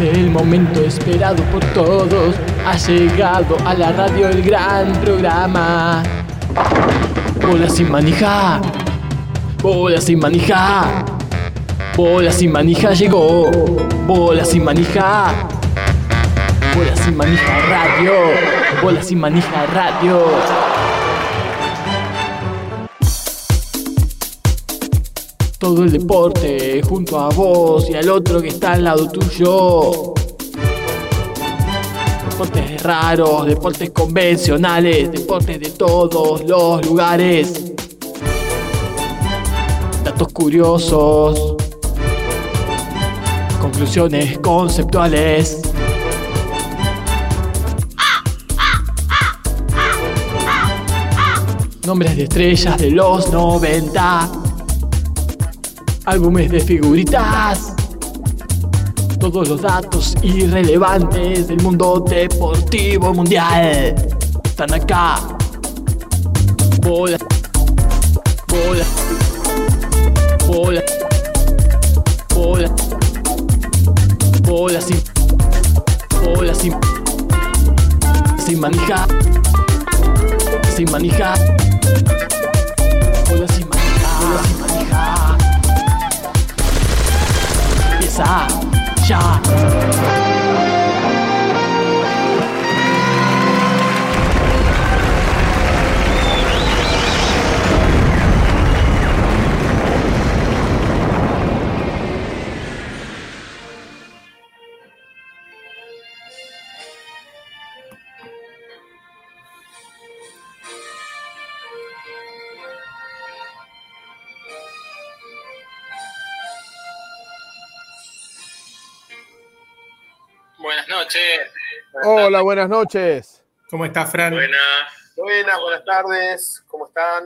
El momento esperado por todos. Ha llegado a la radio el gran programa. Bola sin manija. Bola sin manija. Bola sin manija llegó. Bola sin manija. Bola sin manija radio. Bola sin manija radio. Todo el deporte junto a vos y al otro que está al lado tuyo. Deportes raros, deportes convencionales, deportes de todos los lugares. Datos curiosos. Conclusiones conceptuales. Nombres de estrellas de los 90 álbumes de figuritas, todos los datos irrelevantes del mundo deportivo mundial. Están acá. Bola, bola, bola, bola, bola sin, bola sin, sin manija, sin manija, empieza Buenas. Hola, buenas noches. ¿Cómo estás, Fran? Buenas. Buenas, buenas tardes, ¿cómo están?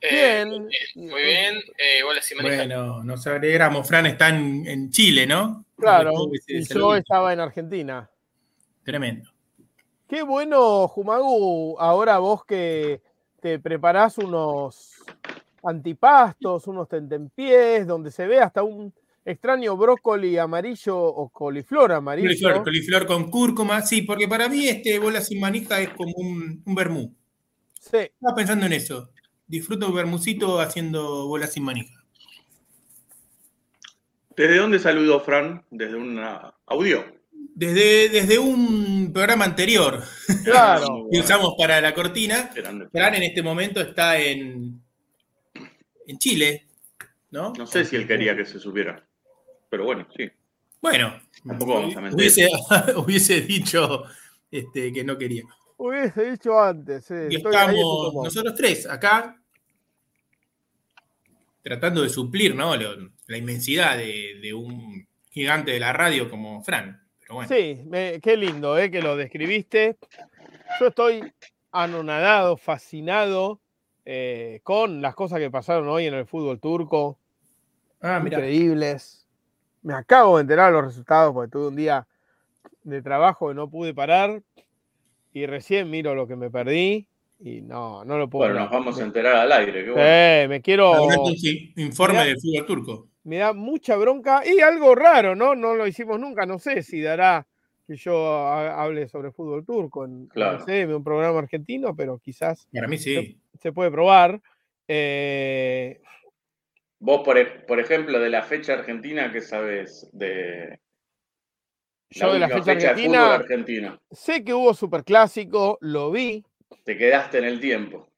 Eh, Bien. Muy bien. Eh, bola sin manija. Bueno, nos alegramos. Fran está en, en Chile, ¿no? Claro, y yo estaba en Argentina. Tremendo. Qué bueno, Jumagu, ahora vos que te preparás unos antipastos, unos tentempiés, donde se ve hasta un extraño brócoli amarillo o coliflor amarillo. Coliflor, coliflor con cúrcuma, sí, porque para mí este bola sin manija es como un, un vermú. Sí, Estaba pensando en eso. Disfruto un vermucito haciendo bola sin manija. ¿Desde dónde saludó Fran? Desde una audio. Desde, desde un programa anterior claro. que usamos para la cortina, Grande. Fran en este momento está en, en Chile, ¿no? No sé si él quería que se supiera. Pero bueno, sí. Bueno, Tampoco vamos a mentir. hubiese, hubiese dicho este, que no quería. Hubiese dicho antes. sí, Y estamos nosotros tres acá tratando de suplir ¿no? Lo- la inmensidad de, de un gigante de la radio como Fran. Pero bueno, Sí, me- qué lindo eh, que lo describiste. Yo estoy anonadado, fascinado eh, con las cosas que pasaron hoy en el fútbol turco. ah, increíbles. Me acabo de enterar los resultados porque tuve un día de trabajo y no pude parar. Y recién miro lo que me perdí y no, no lo puedo Bueno, nos vamos a enterar al aire. Qué bueno. Eh, me quiero. Informe del fútbol turco. Me da mucha bronca y algo raro, ¿no? No lo hicimos nunca. No sé si dará que yo ha- hable sobre fútbol turco en Claro. no sé, en un programa argentino, pero quizás Para mí sí. se puede probar. Eh, Vos, por, e- por ejemplo, de la fecha argentina, ¿qué sabes de Yo de la fecha de argentina- fútbol argentino? sé que hubo superclásico, lo vi. Te quedaste en el tiempo.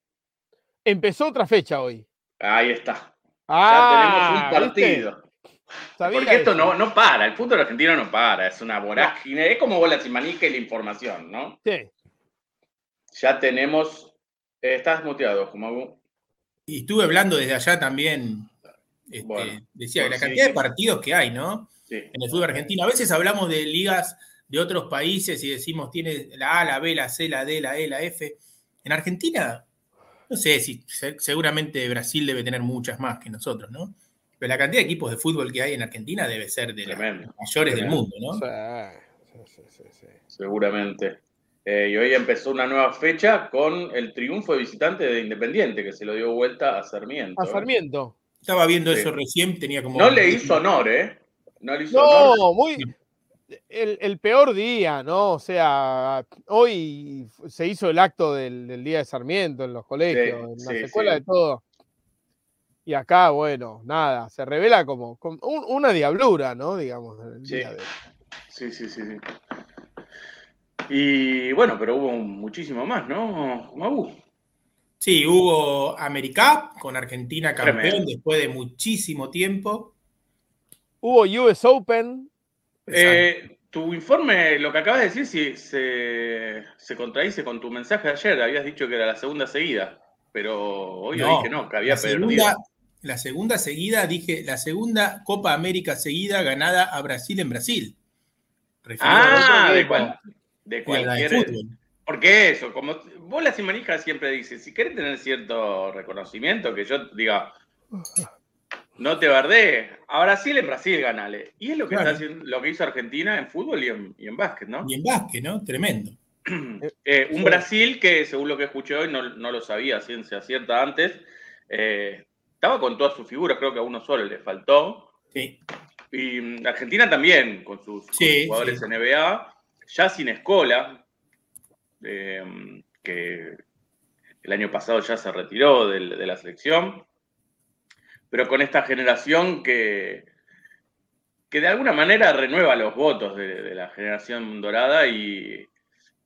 Empezó otra fecha hoy. Ahí está. Ah, ya tenemos un partido. Sabía Porque esto no, no para, el fútbol argentino no para, es una vorágine, es como bola sin manija y la información, ¿no? Sí. Ya tenemos. eh, estás muteado, Jumagu. Y estuve hablando desde allá también. Este, Bueno, decía, pues la sí. cantidad de partidos que hay, ¿no? Sí. en el fútbol argentino. A veces hablamos de ligas de otros países y decimos tiene la A, la B, la C, la D, la E, la F. En Argentina, no sé si se- seguramente Brasil debe tener muchas más que nosotros, ¿no? Pero la cantidad de equipos de fútbol que hay en Argentina debe ser de las Tremendo. mayores del mundo, ¿no? Sí, sí, sí, sí. Seguramente. Eh, y hoy empezó una nueva fecha con el triunfo de visitante de Independiente, que se lo dio vuelta a Sarmiento. A ¿eh? Sarmiento. Estaba viendo Sí. eso recién, tenía como. No le hizo honor, ¿eh? No le hizo honor. No, muy. el, el peor día, ¿no? O sea, hoy se hizo el acto del, del Día de Sarmiento en los colegios, en las sí, escuelas sí. de todo. Y acá, bueno, nada, se revela como, como un- una diablura, ¿no? Digamos, el Sí. día de Sí, sí, sí, sí. Y bueno, pero hubo muchísimo más, ¿no? Magu. Sí, hubo Americap con Argentina campeón Tremendo. después de muchísimo tiempo. Hubo US Open, Eh, tu informe, lo que acabas de decir, sí, se, se contradice con tu mensaje de ayer. Habías dicho que era la segunda seguida, pero hoy No, que no, que había la perdido. segunda, la segunda seguida, dije, la segunda Copa América seguida ganada a Brasil en Brasil. Refirió Ah, otro de, cual- de a la de cualquier. fútbol. Porque eso, como vos las manijas siempre dices, si querés tener cierto reconocimiento, que yo diga, no te bardé, a Brasil en Brasil ganale. Y es lo que, Claro. está haciendo, lo que hizo Argentina en fútbol y en, y en básquet, ¿no? Y en básquet, ¿no? Tremendo. Eh, un Sí. Brasil que, según lo que escuché hoy, no, no lo sabía a ciencia cierta antes, eh, estaba con todas sus figuras, creo que a uno solo le faltó. Sí. Y mm, Argentina también, con sus, con Sí, sus jugadores sí. NBA, ya sin escola, eh, que el año pasado ya se retiró de, la selección, pero con esta generación que, que de alguna manera renueva los votos de, de la generación dorada y,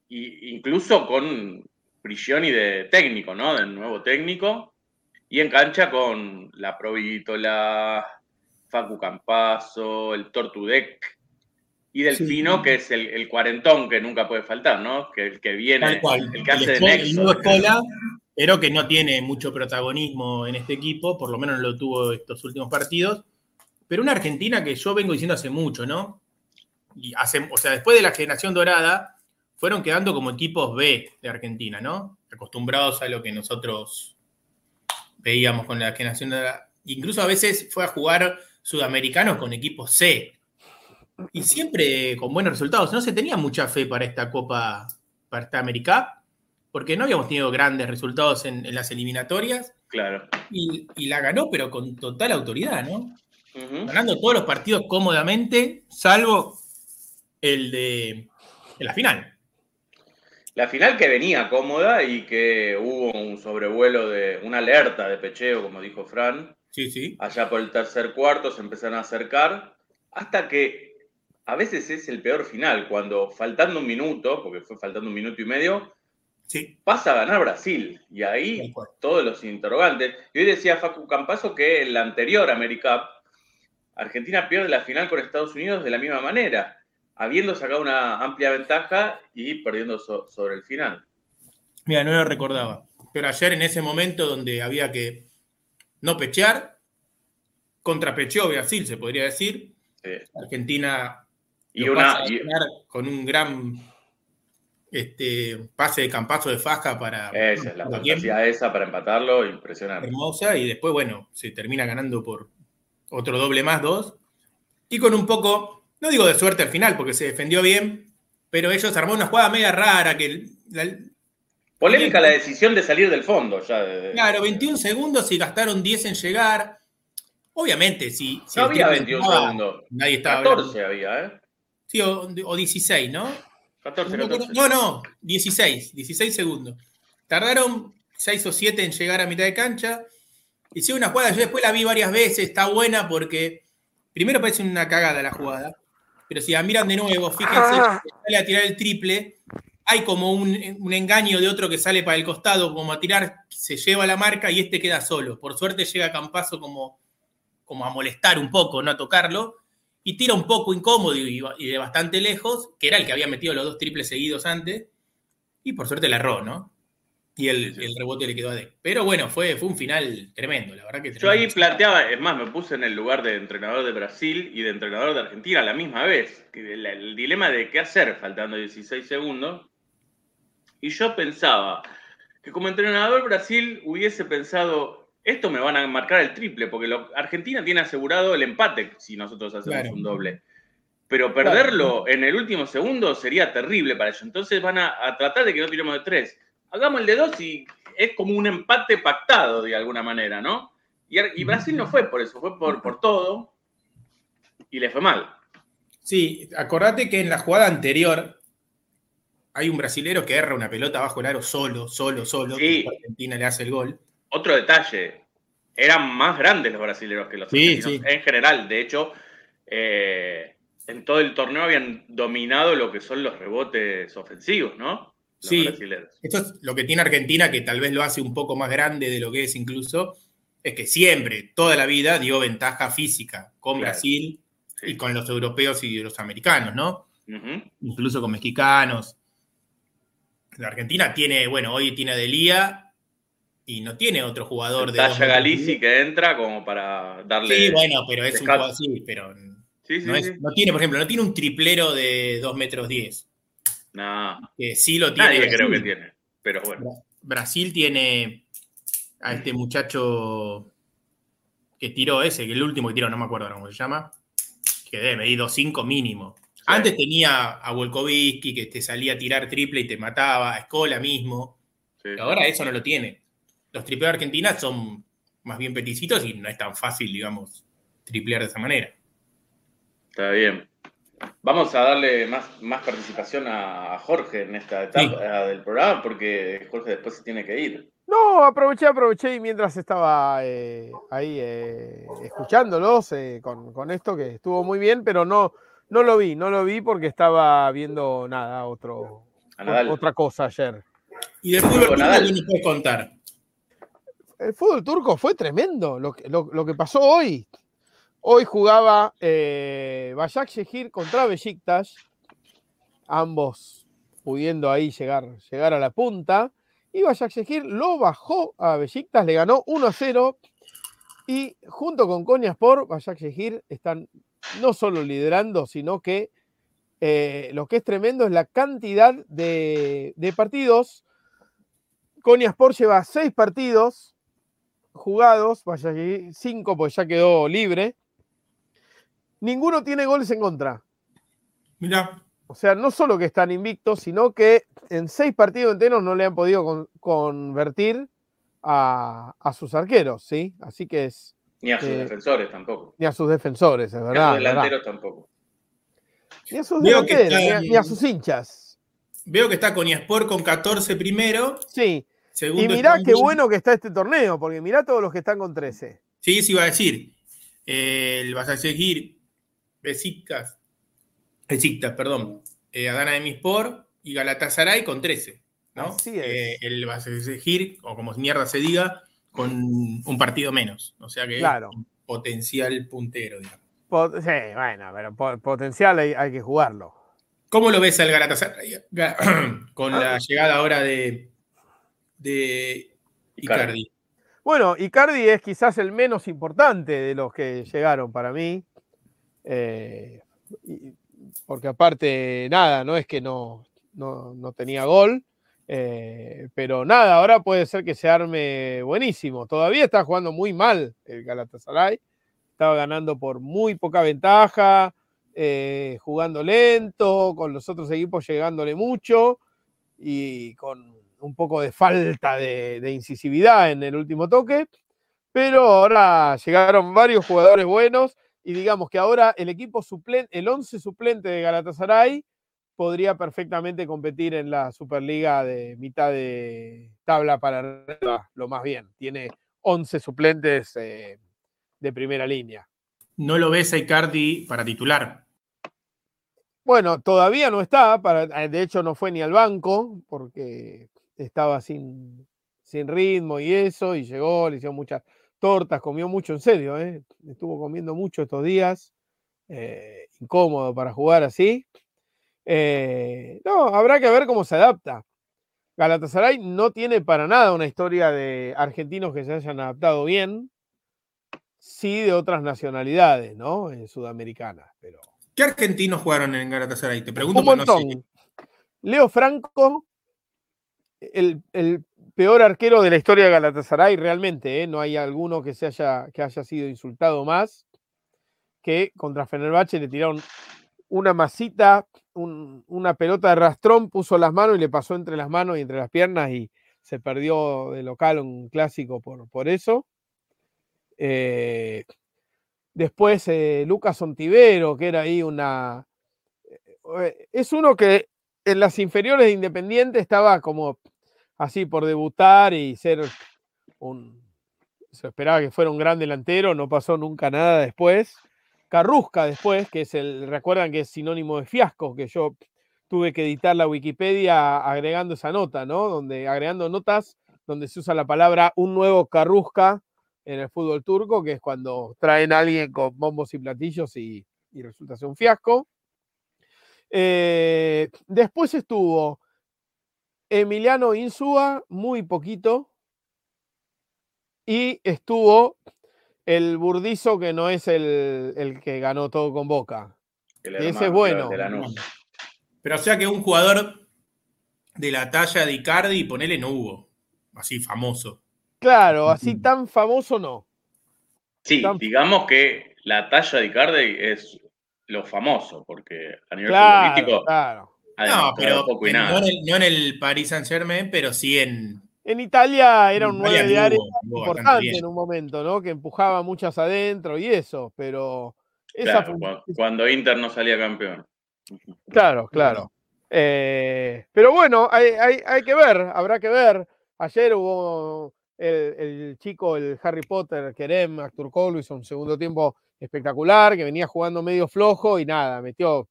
incluso con Prigioni de técnico, ¿no? Del nuevo técnico, y en cancha con la Provítola, Facu Campazo, el Tortudec y Delfino, Sí. que es el, el cuarentón que nunca puede faltar, ¿no? Que el que viene, Tal cual. el que hace de nexo. nuevo Escola, pero que no tiene mucho protagonismo en este equipo, por lo menos lo tuvo estos últimos partidos. Pero una Argentina que yo vengo diciendo hace mucho, ¿no? Y hace, o sea, después de la generación dorada, fueron quedando como equipos B de Argentina, ¿no? Acostumbrados a lo que nosotros veíamos con la generación dorada. Incluso a veces fue a jugar sudamericanos con equipos C. Y siempre con buenos resultados. No se tenía mucha fe para esta Copa, para esta América, porque no habíamos tenido grandes resultados en, en las eliminatorias. Claro. Y, y la ganó, pero con total autoridad, ¿no? Ganando todos los partidos cómodamente, salvo el de, de la final. La final que venía cómoda y que hubo un sobrevuelo de una alerta de pecheo, como dijo Fran, Sí, sí. allá por el tercer cuarto se empezaron a acercar, hasta que a veces es el peor final, cuando faltando un minuto, porque fue faltando un minuto y medio, Sí, pasa a ganar Brasil. Y ahí todos los interrogantes. Y hoy decía Facu Campazo que en la anterior AmeriCup, Argentina pierde la final con Estados Unidos de la misma manera, habiendo sacado una amplia ventaja y perdiendo so- sobre el final. Mira, no lo recordaba. Pero ayer en ese momento donde había que no pechear, contrapecheó Brasil, se podría decir. Sí. Argentina Y una, y- con un gran este, pase de campazo de faja para esa es la fantasía esa para empatarlo, impresionante. hermosa y después, bueno, se termina ganando por otro doble más, dos. Y con un poco, no digo de suerte al final, porque se defendió bien, pero ellos armaron una jugada media rara que la- Polémica la decisión de salir del fondo ya. de- Claro, 21 segundos y gastaron 10 en llegar. Obviamente, si, si No había triple 21 entraba, segundos. Nadie estaba 14 hablando. había, ¿eh? Sí, o, o 16, ¿no? 14, No, no, 14. no, no, 16, 16 segundos. Tardaron 6 o 7 en llegar a mitad de cancha. Hicieron una jugada, yo después la vi varias veces, está buena porque primero parece una cagada la jugada, pero si la miran de nuevo, fíjense, que sale a tirar el triple, hay como un, un engaño de otro que sale para el costado, como a tirar, se lleva la marca y este queda solo. Por suerte llega Campazo como, como a molestar un poco, no a tocarlo, y tira un poco incómodo y, y de bastante lejos, que era el que había metido los dos triples seguidos antes, y por suerte la erró, ¿no? Y el, el rebote le quedó a Deck. Pero bueno, fue, fue un final tremendo, la verdad que Yo ahí tremendo. planteaba, es más, me puse en el lugar de entrenador de Brasil y de entrenador de Argentina a la misma vez. que El, el dilema de qué hacer faltando 16 segundos. Y yo pensaba que como entrenador Brasil hubiese pensado, esto me van a marcar el triple, porque lo- Argentina tiene asegurado el empate si nosotros hacemos Claro. un doble. Pero perderlo en el último segundo sería terrible para ellos. Entonces van a, a tratar de que no tiremos de tres. Hagamos el de dos y es como un empate pactado de alguna manera, ¿no? Y, Brasil no fue por eso, fue por, por todo y le fue mal. Sí, acordate que en la jugada anterior hay un brasilero que erra una pelota bajo el aro solo, solo, solo. Sí. Argentina le hace el gol. Otro detalle, eran más grandes los brasileños que los Sí, argentinos sí. en general. De hecho, eh, en todo el torneo habían dominado lo que son los rebotes ofensivos, ¿no? Los Sí. brasileros. Esto es lo que tiene Argentina, que tal vez lo hace un poco más grande de lo que es incluso, es que siempre, toda la vida, dio ventaja física con Claro. Brasil Sí. y con los europeos y los americanos, ¿no? Incluso con mexicanos. La Argentina tiene, bueno, hoy tiene a Delía y no tiene otro jugador de. Talla Galici que entra como para darle. Sí, bueno, pero es un jugador así, pero Sí, sí, no, es- sí. no tiene, por ejemplo, no tiene un triplero de 2 metros 10. No, Que sí lo tiene. nadie Brasil. creo que tiene. Pero bueno. Bra- Brasil tiene a este muchacho que tiró ese, que el último que tiró, no me acuerdo cómo se llama, que debe medir 2.5 mínimo. Antes tenía a Volkovitsky que te salía a tirar triple y te mataba, a Escola mismo. sí. Ahora eso no lo tiene. Los tripleos de Argentina son más bien peticitos y no es tan fácil, digamos, triplear de esa manera. Está bien. Vamos a darle más, más participación a Jorge en esta etapa del programa porque Jorge después se tiene que ir. No, aproveché, aproveché y mientras estaba eh, ahí eh, escuchándolos eh, con, con esto que estuvo muy bien, pero no, no lo vi, no lo vi porque estaba viendo nada, otro, otra cosa ayer. Y del fútbol. ¿qué nos puedes contar? El fútbol turco fue tremendo lo que, pasó hoy. Hoy jugaba eh, Başakşehir contra Besiktas, ambos pudiendo ahí llegar, llegar a la punta. Y Başakşehir lo bajó a Besiktas, le ganó 1-0. Y junto con Konyaspor, Başakşehir están no solo liderando, sino que eh, lo que es tremendo es la cantidad de, de partidos. Konyaspor lleva seis partidos jugados, vaya cinco pues ya quedó libre. Ninguno tiene goles en contra. Mira, O sea, no solo que están invictos, sino que en seis partidos enteros no le han podido con- convertir a, a sus arqueros, ¿sí? Así que es. Ni a sus Eh, defensores tampoco. Ni a sus defensores, es Ni a verdad. sus verdad. delanteros tampoco. Ni a sus Veo delanteros, ni a, ni a sus hinchas. veo que está Coniaspor con 14 primero, Sí. Y mirá qué bueno que está este torneo, porque mirá todos los que están con 13. Sí, sí iba a decir. Eh, el vas a seguir Besiktas, Besiktas, perdón, eh, Adana de Mispor y Galatasaray con 13. ¿no? Así es. Eh, el vas a seguir, o como mierda se diga, con un partido menos. O sea que Claro. un potencial puntero, digamos. Sí, bueno, pero po- potencial hay, hay que jugarlo. ¿Cómo lo ves al Galatasaray Ga- con Ah. la llegada ahora de, de Icardi. Bueno, Icardi es quizás el menos importante de los que llegaron para mí. Eh, porque aparte, nada, no es que no, no, no tenía gol. eh, pero nada, ahora puede ser que se arme buenísimo. Todavía está jugando muy mal el Galatasaray. Estaba ganando por muy poca ventaja, eh, jugando lento, con los otros equipos llegándole mucho y con un poco de falta de, de incisividad en el último toque. Pero ahora llegaron varios jugadores buenos y digamos que ahora el equipo suplente, el 11 suplente de Galatasaray podría perfectamente competir en la Superliga de mitad de tabla para arriba, lo más bien. Tiene 11 suplentes eh, de primera línea. ¿No lo ves a Icardi para titular? Bueno, todavía no está, para, eh, de hecho no fue ni al banco porque estaba sin, sin ritmo y eso, y llegó, le hicieron muchas tortas, comió mucho en serio, ¿eh? estuvo comiendo mucho estos días, eh, incómodo para jugar así. Eh, no, habrá que ver cómo se adapta. Galatasaray no tiene para nada una historia de argentinos que se hayan adaptado bien, sí de otras nacionalidades, ¿no? En sudamericanas, pero ¿Qué argentinos jugaron en Galatasaray? Te pregunto un porque no sé. montón. Leo Franco, el, peor arquero de la historia de Galatasaray, realmente, ¿eh? no hay alguno que, se haya, que haya sido insultado más, que contra Fenerbahce le tiraron una masita, un- una pelota de rastrón, puso las manos y le pasó entre las manos y entre las piernas y se perdió de local un clásico por, por eso. Eh, después eh, Lucas Ontivero, que era ahí una, es uno que en las inferiores de Independiente estaba como así por debutar y ser un. Se esperaba que fuera un gran delantero, no pasó nunca nada después. Carrusca después, que es el, recuerdan que es sinónimo de fiasco, que yo tuve que editar la Wikipedia agregando esa nota, ¿no? Donde agregando notas donde se usa la palabra un nuevo Carrusca en el fútbol turco, que es cuando traen a alguien con bombos y platillos y, y resulta ser un fiasco. Eh, después estuvo Emiliano Insúa, muy poquito, y estuvo el Burdizo, que no es el, el que ganó todo con Boca. El Ese es bueno. Pero o sea que un jugador de la talla de Icardi, ponele, no hubo. Así famoso. Claro, así tan famoso no. Sí, Tan- digamos que la talla de Icardi es lo famoso, porque a nivel Claro, futbolístico claro. No, pero poco y no, nada. en el, no en el Paris Saint Germain, pero sí en. En Italia era un en 9 de área importante en un momento, ¿no? Que empujaba muchas adentro y eso, pero esa Claro, cuando Inter no salía campeón. Claro, claro. Eh, pero bueno, hay, hay- hay que ver, habrá que ver. Ayer hubo el, el chico, el Harry Potter, Kerem Akturkoglu, hizo un segundo tiempo espectacular, que venía jugando medio flojo y nada, metió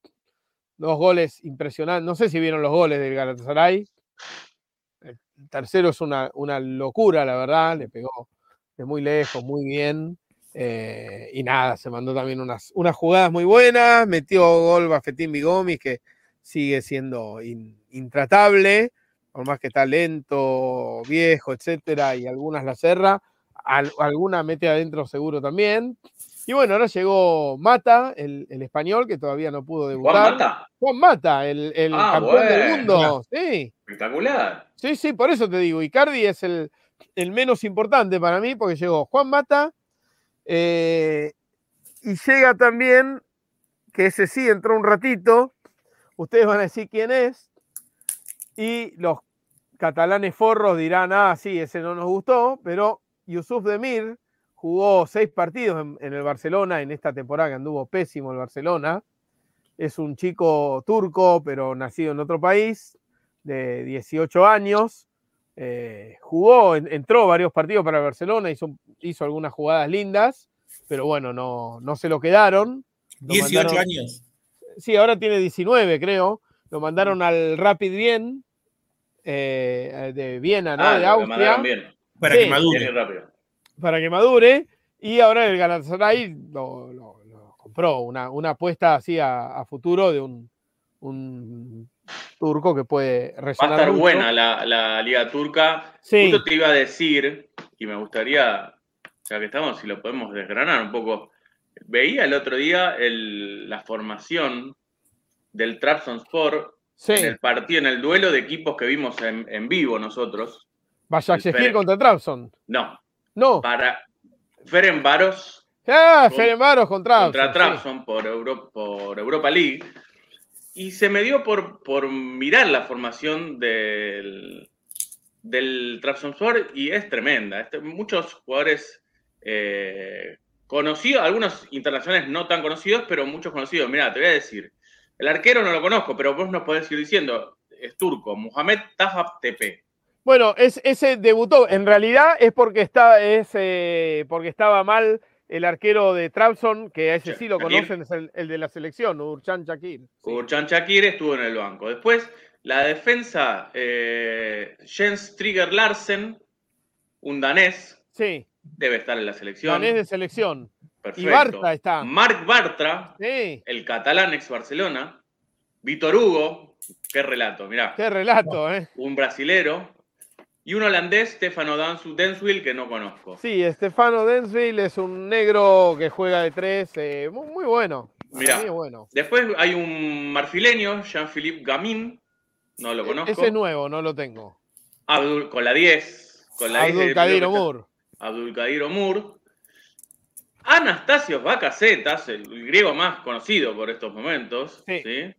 dos goles impresionantes. No sé si vieron los goles del Galatasaray. El tercero es una, una locura, la verdad, le pegó de muy lejos, muy bien. eh, y nada, se mandó también unas, unas jugadas muy buenas, metió gol Bafetín Bigomis, que sigue siendo in- intratable, por más que está lento, viejo, etcétera, y algunas la cerra, al- alguna mete adentro seguro también. Y bueno, ahora llegó Mata, el, el español, que todavía no pudo debutar. Juan Mata, Juan Mata, el, el Ah, campeón del mundo. Sí, espectacular. sí, sí, por eso te digo, Icardi es el, el menos importante para mí, porque llegó Juan Mata, eh, y llega también, que ese sí entró un ratito, ustedes van a decir quién es, y los catalanes forros dirán, ah, sí, ese no nos gustó, pero Yusuf Demir jugó seis partidos en, en el Barcelona en esta temporada que anduvo pésimo el Barcelona. Es un chico turco, pero nacido en otro país, de 18 años. Eh, jugó, en- entró varios partidos para el Barcelona, hizo, hizo algunas jugadas lindas, pero bueno, no, no se lo quedaron. Lo 18 mandaron- años. Sí, ahora tiene 19, creo. Lo mandaron al Rapid Wien, eh, de Viena, ¿no? Ah, de lo Austria mandaron bien. Para Sí. que madure. Bien rápido. Para que madure. Y ahora el Galatasaray lo, lo- lo compró, una, una apuesta así a, a futuro de un, un turco que puede Va a resonar estar mucho. buena la, la Liga Turca. Sí, Justo te iba a decir, y me gustaría, ya que estamos, si lo podemos desgranar un poco. Veía el otro día el- la formación del Trabzonspor sí. en el partido, en el duelo de equipos que vimos en, en vivo nosotros. Başakşehir Ferenc. contra Trabzon. No, No. para Ferencváros Ah, Ferencváros contra Trabzon. contra sí. Trabzon por, Euro- por Europa League. Y se me dio por, por mirar la formación del, del Trabzonspor y es tremenda. Este- muchos jugadores eh, conocidos, algunos internacionales no tan conocidos, pero muchos conocidos. Mira, te voy a decir, el arquero no lo conozco, pero vos nos podés ir diciendo, es turco, Mohamed Tahap Tepe. Bueno, es, ese debutó. En realidad es porque, está, es, eh, porque estaba mal el arquero de Trabzon, que a ese sí lo conocen, es el, el de la selección, Urchan Shakir. Sí. Urchan Shakir estuvo en el banco. Después, la defensa, eh, Jens Trigger Larsen, un danés, Sí, debe estar en la selección. danés de selección. Perfecto. Y Bartra está. Marc Bartra, Sí, el catalán ex Barcelona. Víctor Hugo, qué relato, mirá. qué relato, ¿eh? Un brasilero. Y un holandés, Stefano Denswil, que no conozco. Sí, Estefano Densville es un negro que juega de tres, eh, muy, muy bueno. Mirá. es bueno. Después hay un marfileño, Jean-Philippe Gamin, no lo conozco. E-, Ese es nuevo, no lo tengo. Abdul- con la 10. Con la 10 de- Abdulkadir Omur. Abdulkadir Omur. Anastasios Bacacetas, el, el griego más conocido por estos momentos, Sí. ¿sí?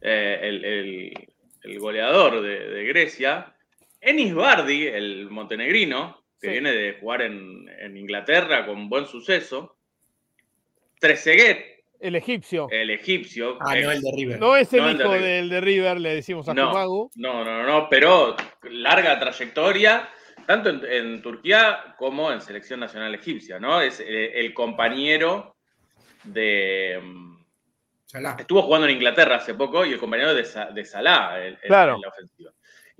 Eh, el, el- el goleador de, de Grecia. Enis Bardi, el montenegrino, que Sí. viene de jugar en, en Inglaterra con buen suceso. Trezeguet, El egipcio. el egipcio. Ah, ex- no, el de River. No es el no el de hijo del de River, le decimos a No. Jumagu. No, no, no, no, pero larga trayectoria, tanto en, en Turquía como en selección nacional egipcia, ¿no? Es eh, el compañero de. mm, Salah. Estuvo jugando en Inglaterra hace poco y el compañero de, Sa- de Salah en- Claro. en la ofensiva.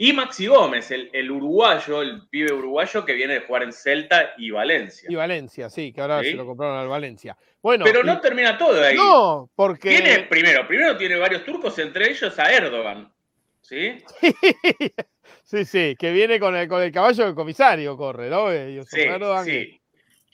Y Maxi Gómez, el, el uruguayo, el pibe uruguayo que viene de jugar en Celta y Valencia. Y Valencia, sí, que ahora Sí. se lo compraron al Valencia. Bueno, Pero y- no termina todo ahí. no, porque Tiene, primero, primero tiene varios turcos, entre ellos a Erdogan. ¿Sí? sí, sí, que viene con el, con el caballo del comisario, corre, ¿no? Sí, Erdogan, que- sí.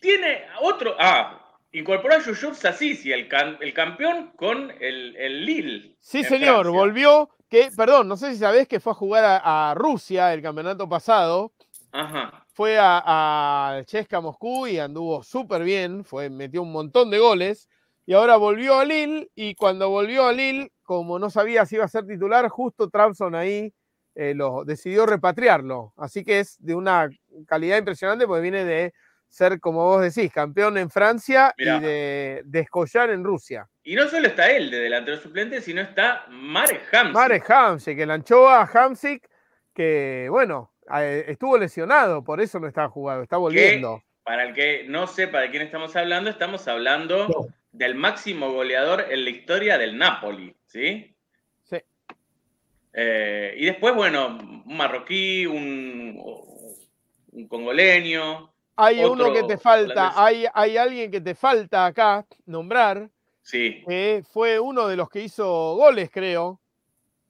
Tiene otro. Ah, incorporó a Yusuf Sasisi, el, can- el campeón con el, el Lille. Sí, señor, Francia. volvió, que, perdón, no sé si sabés que fue a jugar a, a Rusia el campeonato pasado, Ajá. fue a, a Chesca Moscú y anduvo súper bien, fue, metió un montón de goles, y ahora volvió a Lille, y cuando volvió a Lille, como no sabía si iba a ser titular, justo Trabzon ahí eh, lo, decidió repatriarlo, así que es de una calidad impresionante porque viene de ser, como vos decís, campeón en Francia Mirá. y de descollar en Rusia. Y no solo está él de delantero suplente, sino está Marek Hamsik. Marek Hamsik, el anchoa Hamsik, que bueno, estuvo lesionado, por eso no está jugando, está volviendo. Para el que no sepa de quién estamos hablando, estamos hablando No. del máximo goleador en la historia del Napoli, ¿sí? Sí. Eh, y después, bueno, un marroquí, un, un congoleño, Hay otro uno que te falta, hay, hay alguien que te falta acá nombrar, sí, que fue uno de los que hizo goles, creo.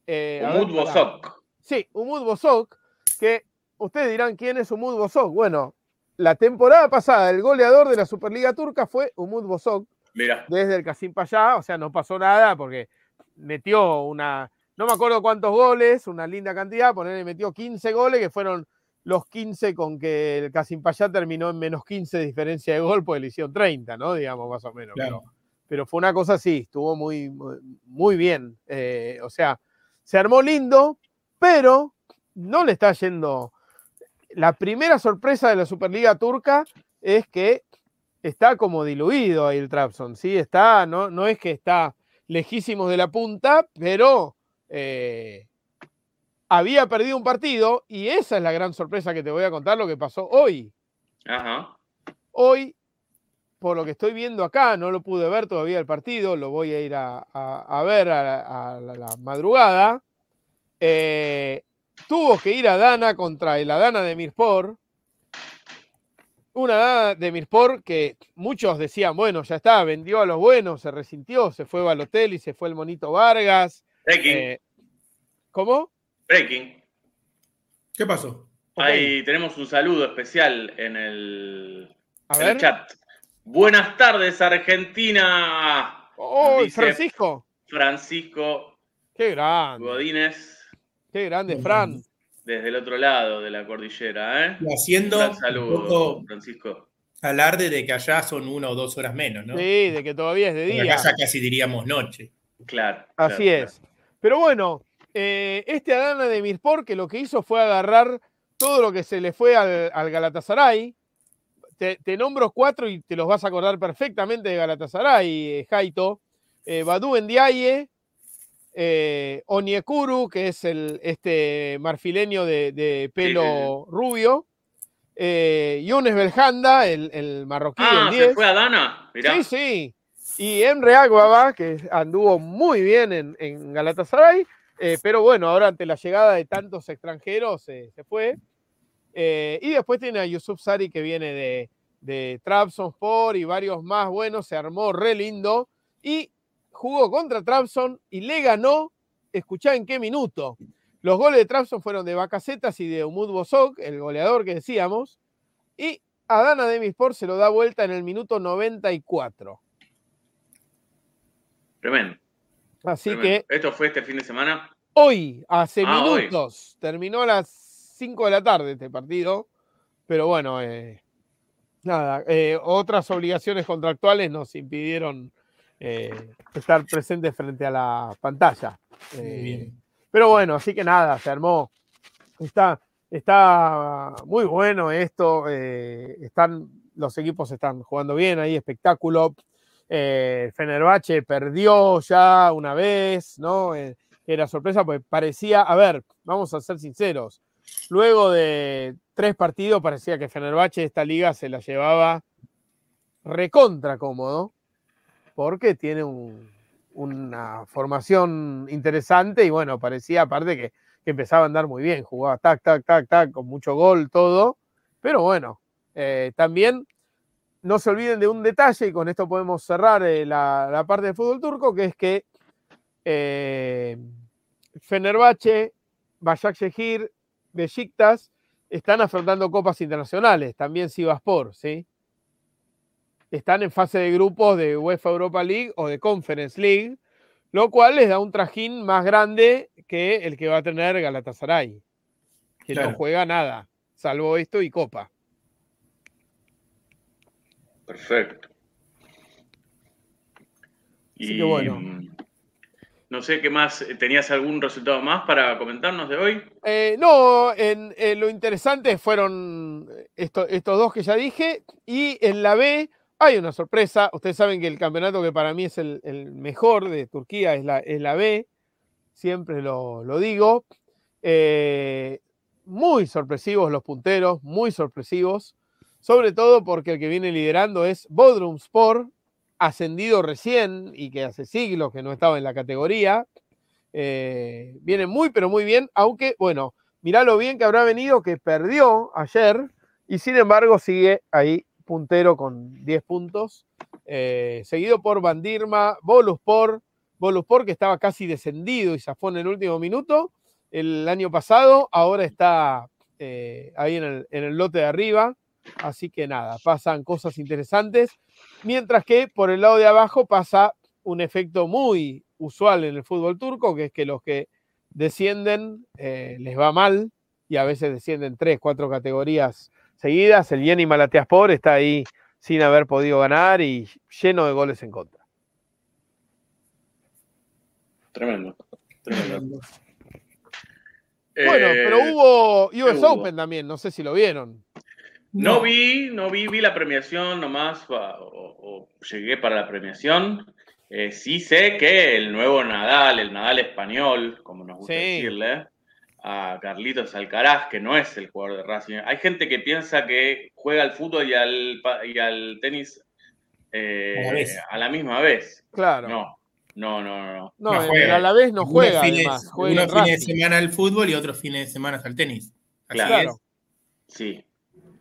Eh, pará. Bosok. Sí, Umut Bosok, que ustedes dirán quién es Umut Bosok. Bueno, la temporada pasada el goleador de la Superliga Turca fue Umut Bosok Mira, desde el Casim Payá, o sea, no pasó nada porque metió una, no me acuerdo cuántos goles, una linda cantidad, ponerle metió 15 goles, que fueron los 15 con que el Casim Payá terminó en menos 15 de diferencia de gol, pues le hicieron 30, ¿no? Digamos, más o menos. Claro. Pero, pero fue una cosa así, estuvo muy, muy, muy bien. Eh, o sea, se armó lindo, pero no le está yendo. La primera sorpresa de la Superliga Turca es que está como diluido ahí el Trabzon, ¿sí? Está, no, no es que está lejísimos de la punta, pero eh, había perdido un partido y esa es la gran sorpresa que te voy a contar lo que pasó hoy. ajá. Hoy, por lo que estoy viendo acá, no lo pude ver todavía el partido, lo voy a ir a, a- a ver a, la- a la, la madrugada. Eh, tuvo que ir a Dana contra el Adana de Mirspor. Una Dana de Mirspor que muchos decían, bueno, ya está, vendió a los buenos, se resintió, se fue Balotelli, se fue el Monito Vargas. Eh, ¿Cómo? Breaking. ¿Qué pasó? Ahí tenemos un saludo especial en el, a en el ver. chat. Buenas tardes, Argentina. ¡Oh, Francisco! Francisco ¡Qué grande! Godínez, ¡Qué grande, Fran! desde el otro lado de la cordillera, ¿eh? Y haciendo Un un saludo, poco Francisco. alarde de que allá son una o dos horas menos, ¿no? Sí, de que todavía es de día. acá ya casi diríamos noche. Claro. Así claro, es. Pero bueno, eh, este Adana de Mirspor que lo que hizo fue agarrar todo lo que se le fue al, al Galatasaray. Te, te nombro cuatro y te los vas a acordar perfectamente de Galatasaray, eh, Jaito. Eh, Badu Ndiaye, eh, Onyekuru, que es el, este marfileño de, de pelo Sí, rubio. Eh, Younes Beljanda, el, el marroquí, Ah, el ¿se 10. fue a Dana? Mirá. Sí, sí. Y Emre Aguaba, que anduvo muy bien en, en Galatasaray, eh, pero bueno, ahora ante la llegada de tantos extranjeros eh, se fue. Eh, y después tiene a Yusuf Sari, que viene de, de Trabzonspor y varios más buenos, se armó re lindo y jugó contra Trabzon y le ganó, escuchá en qué minuto. Los goles de Trabzon fueron de Bacacetas y de Umud Bosok, el goleador que decíamos, y Adana Demispor se lo da vuelta en el minuto 94. Tremendo. Así tremendo. que ¿Esto fue este fin de semana? hoy, hace Ah, hoy. minutos, terminó a las 5 de la tarde este partido, pero bueno, eh, nada, eh, otras obligaciones contractuales nos impidieron eh, estar presentes frente a la pantalla. Eh, bien. Pero bueno, así que nada, se armó. Está, está muy bueno esto. eh, están, los equipos están jugando bien, hay espectáculo. Eh, Fenerbahce perdió ya una vez, ¿no? Eh, era sorpresa, pues parecía, a ver, vamos a ser sinceros, luego de tres partidos parecía que Fenerbahce esta liga se la llevaba recontra cómodo, porque tiene un, una formación interesante y bueno, parecía aparte que, que, empezaba a andar muy bien, jugaba tac, tac, tac, tac, con mucho gol, todo, pero bueno, eh, también no se olviden de un detalle, y con esto podemos cerrar eh, la, la, parte de fútbol turco, que es que eh, Fenerbahce, Başakşehir, Besiktas están afrontando copas internacionales, también Sivaspor, ¿sí? Están en fase de grupos de UEFA Europa League o de Conference League, lo cual les da un trajín más grande que el que va a tener Galatasaray, que claro. no juega nada, salvo esto y Copa. Perfecto. Y que bueno. No sé qué más, ¿tenías algún resultado más para comentarnos de hoy? Eh, no, en, en, lo interesante fueron esto, estos dos que ya dije, y en la B hay una sorpresa. Ustedes saben que el campeonato que para mí es el, el mejor de Turquía es la, es la B, siempre lo, lo digo. Eh, muy sorpresivos los punteros, muy sorpresivos, sobre todo porque el que viene liderando es Bodrum Sport, ascendido recién y que hace siglos que no estaba en la categoría. Eh, viene muy, pero muy bien, aunque, bueno, mirá lo bien que habrá venido, que perdió ayer y sin embargo sigue ahí puntero con 10 puntos, eh, seguido por Bandirma, Boluspor, Boluspor que estaba casi descendido y zafó en el último minuto el año pasado, ahora está eh, ahí en el, en el lote de arriba, así que nada, pasan cosas interesantes. Mientras que por el lado de abajo pasa un efecto muy usual en el fútbol turco, que es que los que descienden eh, les va mal y a veces descienden tres, cuatro categorías seguidas. El Yeni Malateaspor está ahí sin haber podido ganar y lleno de goles en contra. Tremendo, tremendo. Bueno, eh, pero hubo US hubo? Open también, no sé si lo vieron. No, no, vi, no vi, vi la premiación nomás, o, o llegué para la premiación. Eh, sí sé que el nuevo Nadal, el Nadal español, como nos gusta sí. decirle, a Carlitos Alcaraz, que no es el jugador de Racing. Hay gente que piensa que juega al fútbol y al, y al tenis eh, a, la misma vez. Claro. No. No, no, no. No, no juega. a la vez no juega. Unos fines, además, juega unos fines de semana al fútbol y otros fines de semana al tenis. Así claro. Es. Sí.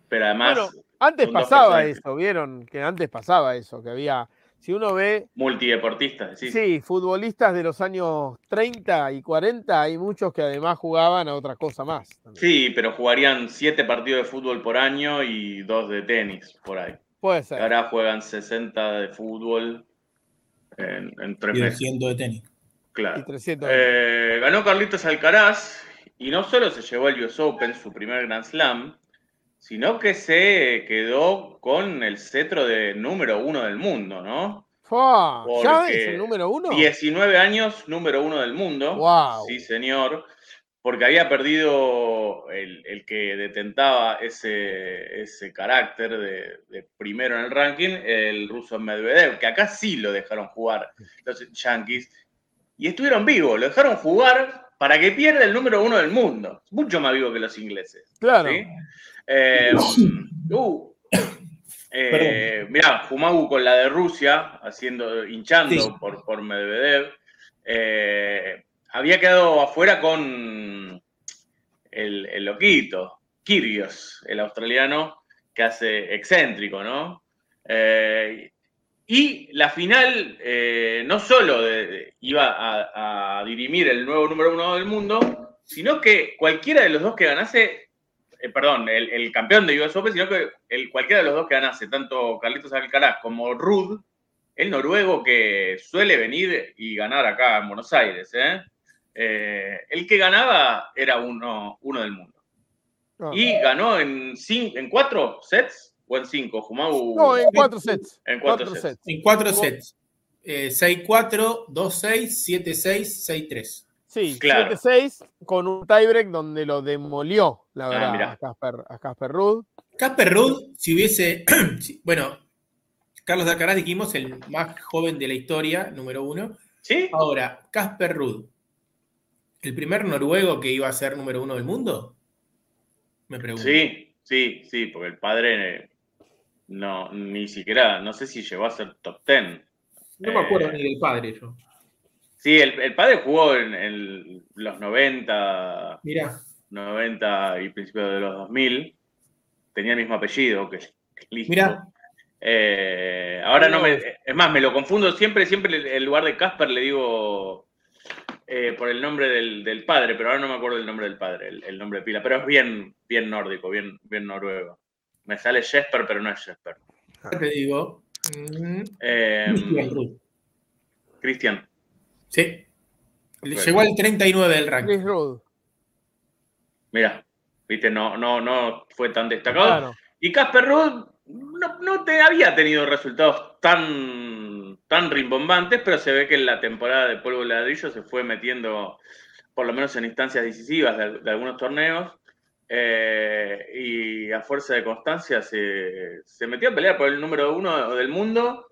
Pero además. Bueno, antes pasaba eso, ¿vieron? Que antes pasaba eso, que había. Si uno ve. Multideportistas, sí. Sí, futbolistas de los años 30 y 40, hay muchos que además jugaban a otra cosa más. También. Sí, pero jugarían siete partidos de fútbol por año y dos de tenis por ahí. Puede ser. Ahora juegan 60 de fútbol en, en tres y meses. 200 de tenis. Claro. Y 300 Eh, ganó Carlitos Alcaraz y no solo se llevó el US Open, su primer Grand Slam, sino que se quedó con el cetro de número uno del mundo, ¿no? Fua, ¿Ya el número uno? 19 años, número uno del mundo. Wow. Sí, señor. Porque había perdido el, el que detentaba ese, ese carácter de, de, primero en el ranking, el ruso Medvedev, que acá sí lo dejaron jugar los Yankees. Y estuvieron vivos, lo dejaron jugar para que pierda el número uno del mundo. Mucho más vivo que los ingleses. Claro. ¿sí? Eh, uh, eh, mirá, con la de Rusia, haciendo, hinchando sí. por, por Medvedev. Eh, había quedado afuera con el, el, loquito, Kyrgios, el australiano, que hace excéntrico, ¿no? Eh, y la final eh, no solo de, de, iba a, a, dirimir el nuevo número uno del mundo, sino que cualquiera de los dos que ganase eh, perdón, el, el, campeón de US Open, sino que el, cualquiera de los dos que ganase, tanto Carlitos Alcaraz como Rud, el noruego que suele venir y ganar acá en Buenos Aires, ¿eh? Eh, el que ganaba era uno, uno del mundo. Oh. Y ganó en, cinco, en cuatro sets o en cinco, Jumau. No, en cuatro sets. En cuatro, cuatro sets. sets. En cuatro sets. Eh, 6-4, 2-6, 7-6, 6-3. Sí, claro. 7-6 con un tiebreak donde lo demolió, la verdad, ah, a Casper, a Casper Ruud. Casper Ruud, si hubiese, bueno, Carlos Alcaraz dijimos el más joven de la historia, número uno. ¿Sí? Ahora, Casper Ruud, ¿el primer noruego que iba a ser número uno del mundo? Me pregunto. Sí, sí, sí, porque el padre eh, no, ni siquiera, no sé si llegó a ser top ten. No me acuerdo Eh, ni del padre yo. Sí, el, el padre jugó en, en los 90, Mirá, 90 y principios de los 2000. Tenía el mismo apellido que, que Listo. Mirá. Eh, ahora no me. Es más, me lo confundo siempre, siempre en lugar de Casper le digo eh, por el nombre del, del padre, pero ahora no me acuerdo el nombre del padre, el, el nombre de pila. Pero es bien, bien nórdico, bien, bien noruego. Me sale Jesper, pero no es Jesper. ya te digo. Eh. Cristian. Sí. Llegó al 39 del ranking. Chris Rudd. Mira, viste, no, no, no fue tan destacado. Claro. Y Casper Ruud no, no te había tenido resultados tan, tan rimbombantes, pero se ve que en la temporada de polvo de ladrillo se fue metiendo, por lo menos en instancias decisivas de, de algunos torneos, eh, y a fuerza de constancia se, se metió a pelear por el número uno del mundo,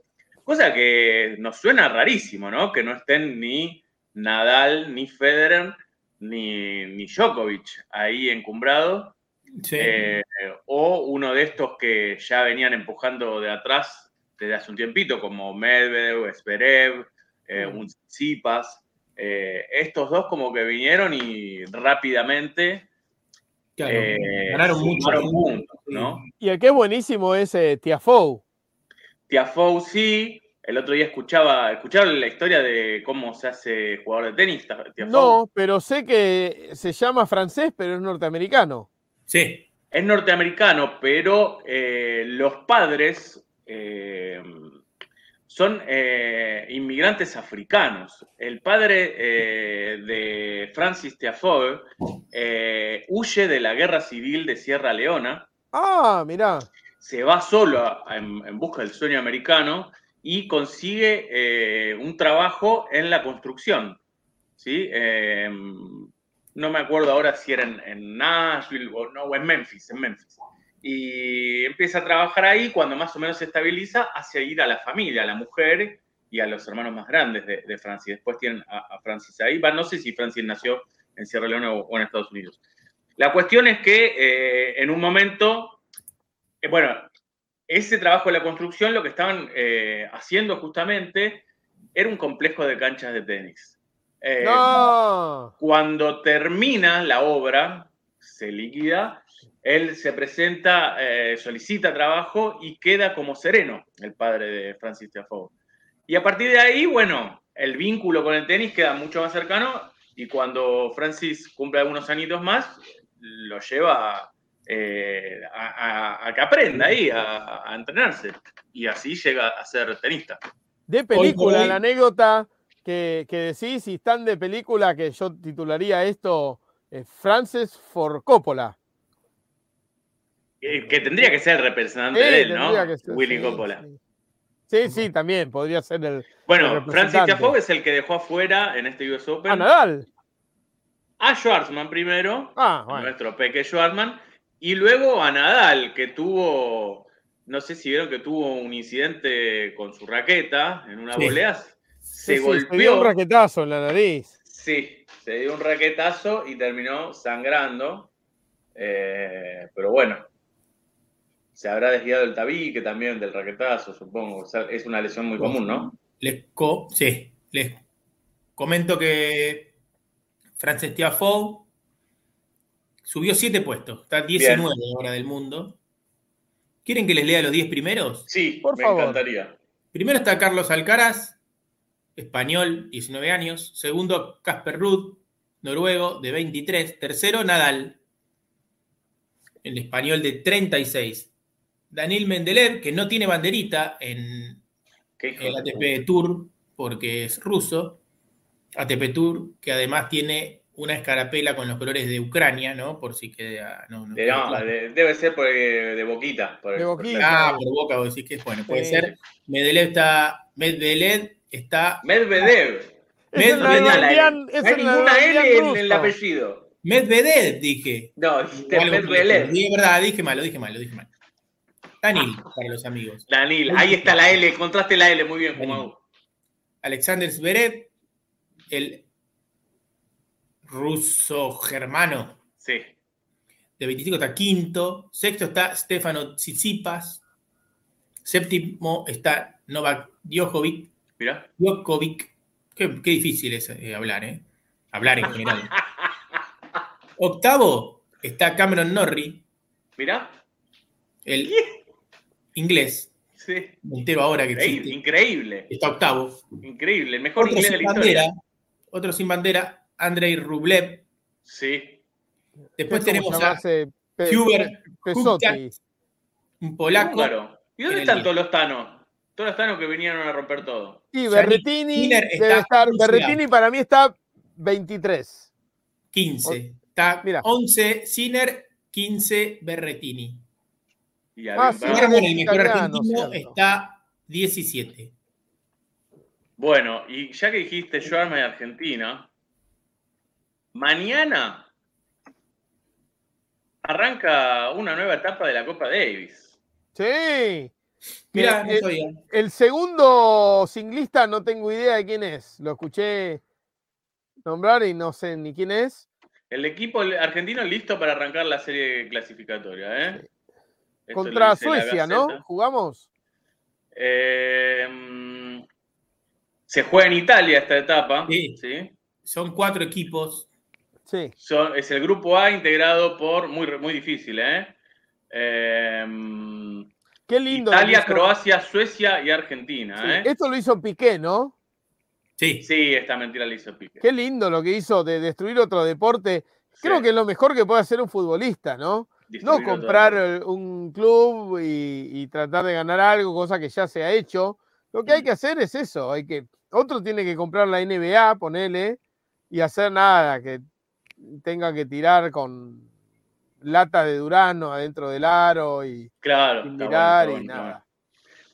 cosa que nos suena rarísimo, ¿no? Que no estén ni Nadal, ni Federer, ni, ni Djokovic ahí encumbrados. Sí. Eh, o uno de estos que ya venían empujando de atrás desde hace un tiempito, como Medvedev, Zverev, eh, Mm. un Tsipas. Eh, estos dos como que vinieron y rápidamente Claro, eh, ganaron mucho. puntos, ¿no? Y el que es buenísimo es eh, Tiafoe. Tiafoe sí, el otro día escuchaba, escucharon la historia de cómo se hace jugador de tenis, Tiafoe. No, pero sé que se llama francés, pero es norteamericano. Sí. Es norteamericano, pero eh, los padres eh, son eh, inmigrantes africanos. El padre eh, de Francis Tiafoe eh, huye de la guerra civil de Sierra Leona, Ah, mirá. Se va solo en, busca del sueño americano y consigue eh, un trabajo en la construcción. ¿sí? Eh, no me acuerdo ahora si era en, Nashville o, no, o en Memphis, en Memphis. Y empieza a trabajar ahí, cuando más o menos se estabiliza, hacia ir a la familia, a la mujer y a los hermanos más grandes de, de. Después tienen a, a Francis ahí. No sé si Francis nació en Sierra Leona o, en Estados Unidos. La cuestión es que eh, en un momento, bueno, ese trabajo de la construcción lo que estaban eh, haciendo justamente era un complejo de canchas de tenis. Eh, No. Cuando termina la obra, se liquida, él se presenta, eh, solicita trabajo y queda como sereno, el padre de Francis Tiafoe. Y a partir de ahí, bueno, el vínculo con el tenis queda mucho más cercano y cuando Francis cumple algunos añitos más, lo lleva eh, a, a- a que aprenda ahí, a, a entrenarse. Y así llega a ser tenista. De película, hoy- la anécdota que, que decís, y están de película, que yo titularía esto eh, Francis for Coppola. Que tendría que ser el representante Sí, de él, ¿no? ser, Willy sí, Coppola. sí. Sí, sí, también podría ser el. el Bueno, representante. Francis Tiafoe es el que dejó afuera en este US Open Ah, Nadal. a Schwarzman primero, Ah, bueno. nuestro peque Schwarzman, y luego a Nadal, que tuvo, no sé si vieron que tuvo un incidente con su raqueta en una Sí. volea, Sí, se sí, dio golpeó, un raquetazo en la nariz. sí, se dio un raquetazo y terminó sangrando, eh, pero bueno, se habrá desviado el tabique también del raquetazo, supongo, o sea, es una lesión muy común, ¿no? Les, co- sí, les comento que Frances Tiafoe subió 7 puestos, está 19 ahora del mundo. ¿Quieren que les lea los 10 primeros? Sí, Por me favor. encantaría. Primero está Carlos Alcaraz, español, 19 años. Segundo, Casper Ruud, noruego, de 23. Tercero, Nadal, el español de 36. Daniel Mendeleev, que no tiene banderita en el ATP Tour porque es ruso. ATP Tour, que además tiene una escarapela con los colores de Ucrania, ¿no? Por si queda. No, no De- queda no, claro. de- debe ser por, eh, de boquita. por- De por- boquita. Ah, por boca vos decís que es bueno. Puede Sí. ser. Medvedev está. Medvedev está. Medvedev. Medvedev. No hay ninguna L en el apellido. Medvedev, dije. No, dijiste Medvedev. que- Es verdad, dije mal, lo dije mal, lo dije mal. Danil, para los amigos. Danil, ahí está la L, encontraste la L, muy bien, Jumagu. Alexander Zverev, el ruso germano Sí. de 25 está quinto, sexto está Stefano Tsitsipas, séptimo está Novak Djokovic, Mirá. Djokovic, qué, qué difícil es eh, hablar, ¿eh? Hablar en general. Octavo está Cameron Norrie, Mirá. el inglés, Sí. entero ahora que Increíble, existe. increíble. Está octavo. Increíble. El mejor Otro inglés de sin la bandera, historia. otro sin bandera, Andrei Rublev. Sí. Después ¿Cómo tenemos a. Hubert, un polaco. Húngaro. ¿Y dónde están todos los tanos? Todos los tanos que vinieron a romper todo. Sí, Berretini debe estar. Berretini para mí está 23. 15. Está Mira. 11 Sinner, 15 Berretini. Y Ah, sí, el mejor argentino, está 17. Bueno, y ya que dijiste Schwarma y Argentina, mañana arranca una nueva etapa de la Copa Davis. Sí. Mira, sabía. El segundo singlista no tengo idea de quién es. Lo escuché nombrar y no sé ni quién es. El equipo argentino listo para arrancar la serie clasificatoria, ¿eh? Contra Suecia, ¿no? ¿Jugamos? Eh, mm, se juega en Italia esta etapa. Sí. ¿sí? Son cuatro equipos. Sí. Son- es el grupo A integrado por, muy, muy difícil, ¿eh? Eh, mm, Qué lindo. Italia, Croacia, Suecia y Argentina, Sí, ¿eh? Esto lo hizo Piqué, ¿no? Sí. Sí, esta mentira la hizo Piqué. Qué lindo lo que hizo de destruir otro deporte. Creo Sí, que es lo mejor que puede hacer un futbolista, ¿no? No comprar todo. un club y, y tratar de ganar algo, cosa que ya se ha hecho. Lo que hay que hacer es eso. Hay que, otro tiene que comprar la NBA, ponele, y hacer nada, que tenga que tirar con lata de Durano adentro del aro y Claro. sin mirar bueno, y bueno, nada.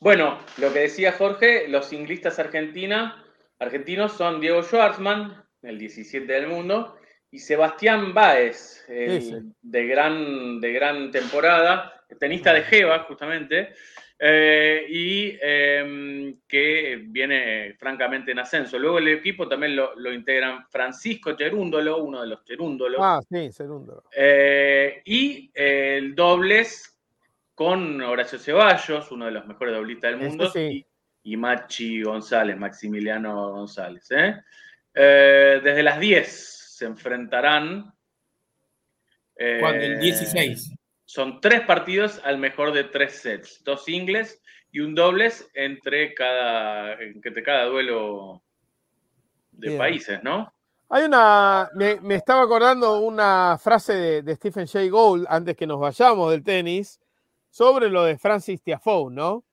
bueno. Lo que decía Jorge, los ciclistas argentina, argentinos son Diego Schwartzman, el 17 del mundo, y Sebastián Báez, el de, gran, de gran temporada, tenista de Jeva, justamente, eh, y eh, que viene francamente en ascenso. Luego el equipo también lo, lo integran Francisco Cherúndolo, uno de los Cherúndolos, Ah, sí, segundo. eh, y eh, el dobles con Horacio Ceballos, uno de los mejores doblistas del Ese mundo, sí. y, y Machi González, Maximiliano González. ¿eh? Eh, desde las 10 se enfrentarán. eh, Cuando el 16. Son tres partidos al mejor de tres sets, dos singles y un dobles entre cada, entre cada duelo de Bien. países, ¿no? Hay una, me, me estaba acordando una frase de, de Stephen Jay Gould antes que nos vayamos del tenis sobre lo de Francis Tiafoe, ¿no?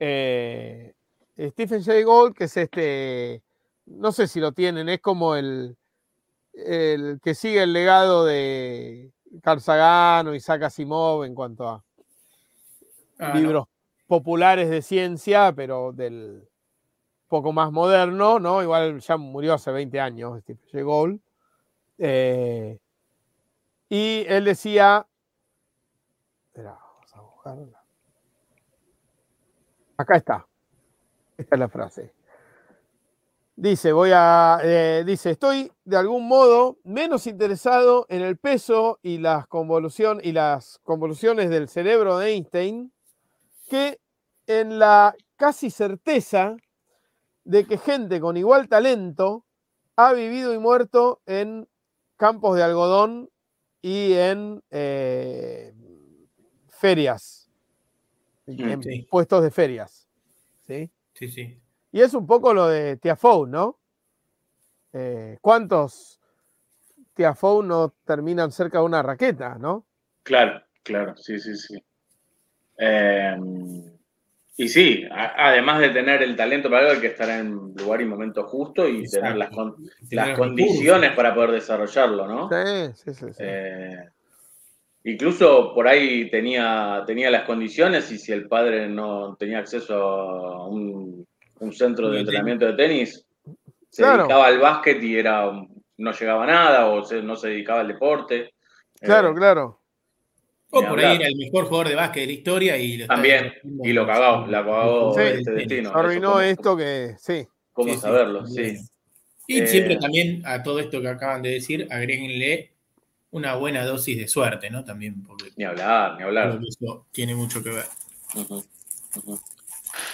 Eh, Stephen Jay Gould, que es este, no sé si lo tienen, es como el, el que sigue el legado de Carl Sagan o Isaac Asimov en cuanto a Ah, no. libros populares de ciencia, pero del poco más moderno, ¿no? Igual ya murió hace 20 años, Gould. Eh, y él decía. Espera, vamos a buscarla. Acá está. Esta es la frase. Dice, voy a. eh, dice, estoy de algún modo menos interesado en el peso y las, convolución, y las convoluciones del cerebro de Einstein que en la casi certeza de que gente con igual talento ha vivido y muerto en campos de algodón y en eh, ferias, en sí. puestos de ferias. ¿sí? Sí, sí. Y es un poco lo de Tiafoe, ¿no? Eh, ¿Cuántos Tiafoe no terminan cerca de una raqueta, no? Claro, claro, sí, sí, sí. Eh, y sí, a- además de tener el talento para algo, hay que estar en lugar y momento justo y Exacto. tener las, con- las condiciones recursos. para poder desarrollarlo, ¿no? Sí, sí, sí. sí. Eh, incluso por ahí tenía, tenía las condiciones y si el padre no tenía acceso a un, un centro de entrenamiento de tenis, se Claro. dedicaba al básquet y era, un- no llegaba a nada o se- no se dedicaba al deporte. Claro, Eh, claro. O por hablar. ahí era el mejor jugador de básquet de la historia y lo También, y lo cagó, la cagó Sí. este destino. Arruinó esto que, sí. ¿Cómo Sí, saberlo? Sí. Y Eh, siempre también a todo esto que acaban de decir, agréguenle una buena dosis de suerte, ¿no? También, porque Ni hablar, ni hablar. eso tiene mucho que ver. Ujú, ujú.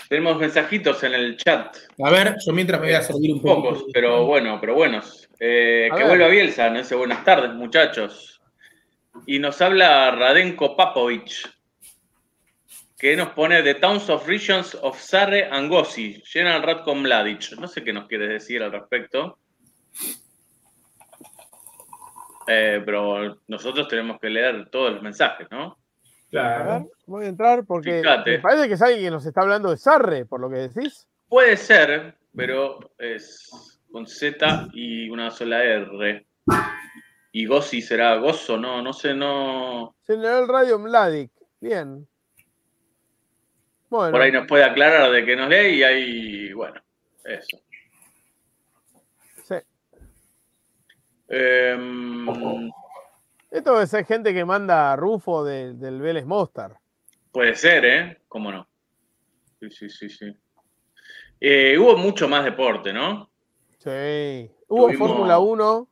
Tenemos mensajitos en el chat. A ver, yo mientras me voy a servir un poco. Pocos, pero bueno, pero buenos. Eh, que ver. vuelva Bielsa, nos dice buenas tardes, muchachos. Y nos habla Radenko Papovic, que nos pone The Towns of Regions of Sarre and Gossi, General Ratko Mladic. No sé qué nos quieres decir al respecto. Eh, pero nosotros tenemos que leer todos los mensajes, ¿no? A ver, voy a entrar porque Fíjate. me parece que es alguien que nos está hablando de Sarre, por lo que decís. Puede ser, pero es con Z y una sola R. Y Gossi será Gozo, no, no sé, no. General Radio Mladic. Bien. Bueno, Por ahí nos puede aclarar de que nos lee y ahí, bueno, eso. sí. Em, Esto debe ser gente que manda a Rufo de- del Vélez Mostar. puede ser, ¿eh? ¿Cómo no? Sí, sí, sí, sí. Eh, hubo mucho más deporte, ¿no? Sí. Hubo Tuvimos- Fórmula 1.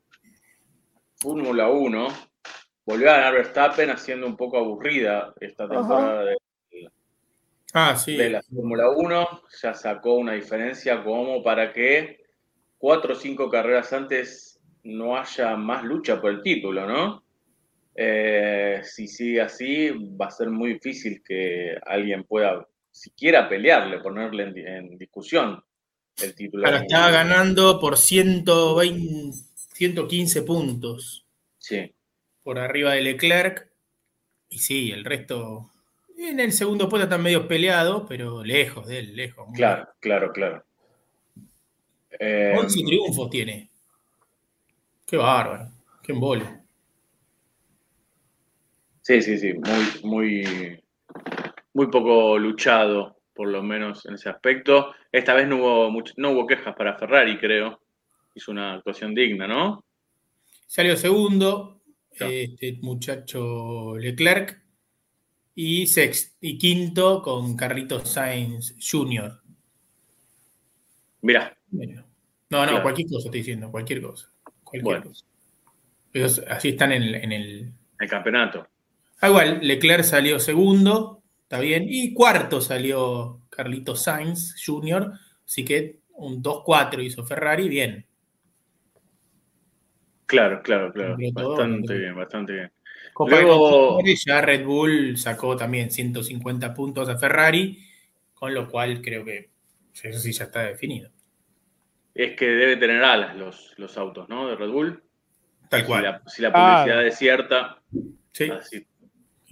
Fórmula 1. Volvió a ganar Verstappen haciendo un poco aburrida esta temporada de, Ah, sí. de la Fórmula 1. Ya sacó una diferencia como para que cuatro o cinco carreras antes no haya más lucha por el título, ¿no? Eh, si sigue así, va a ser muy difícil que alguien pueda siquiera pelearle, ponerle en, di- en discusión el título. Ahora estaba ganando por 120, 115 puntos Sí, por arriba de Leclerc. Y sí, el resto. En el segundo puesto están medio peleado, pero lejos de él, lejos. claro, claro, claro. Eh, lejos. 11 triunfos tiene. Qué bárbaro. Qué embole. Sí, sí, sí, muy, muy, muy poco luchado, por lo menos en ese aspecto. Esta vez no hubo, much- no hubo quejas para Ferrari, creo. Hizo una actuación digna, ¿no? Salió segundo, este muchacho Leclerc. Y, sext, y quinto con Carlitos Sainz Jr. Mirá, Bueno. No, no, Claro. cualquier cosa estoy diciendo, cualquier cosa. Cualquier Bueno. cosa. Ellos así están en el, en el- el campeonato. Ah, igual, Leclerc salió segundo, está bien. Y cuarto salió Carlitos Sainz Jr. Así que un 2-4 hizo Ferrari, bien. Claro, claro, claro. Todo, Bastante bien, bastante bien. Copa Luego- ya Red Bull sacó también 150 puntos a Ferrari, con lo cual creo que eso sí ya está definido. Es que debe tener alas los, los autos, ¿no? De Red Bull. Tal Si cual. la, si la publicidad Ah. es cierta, Sí. así.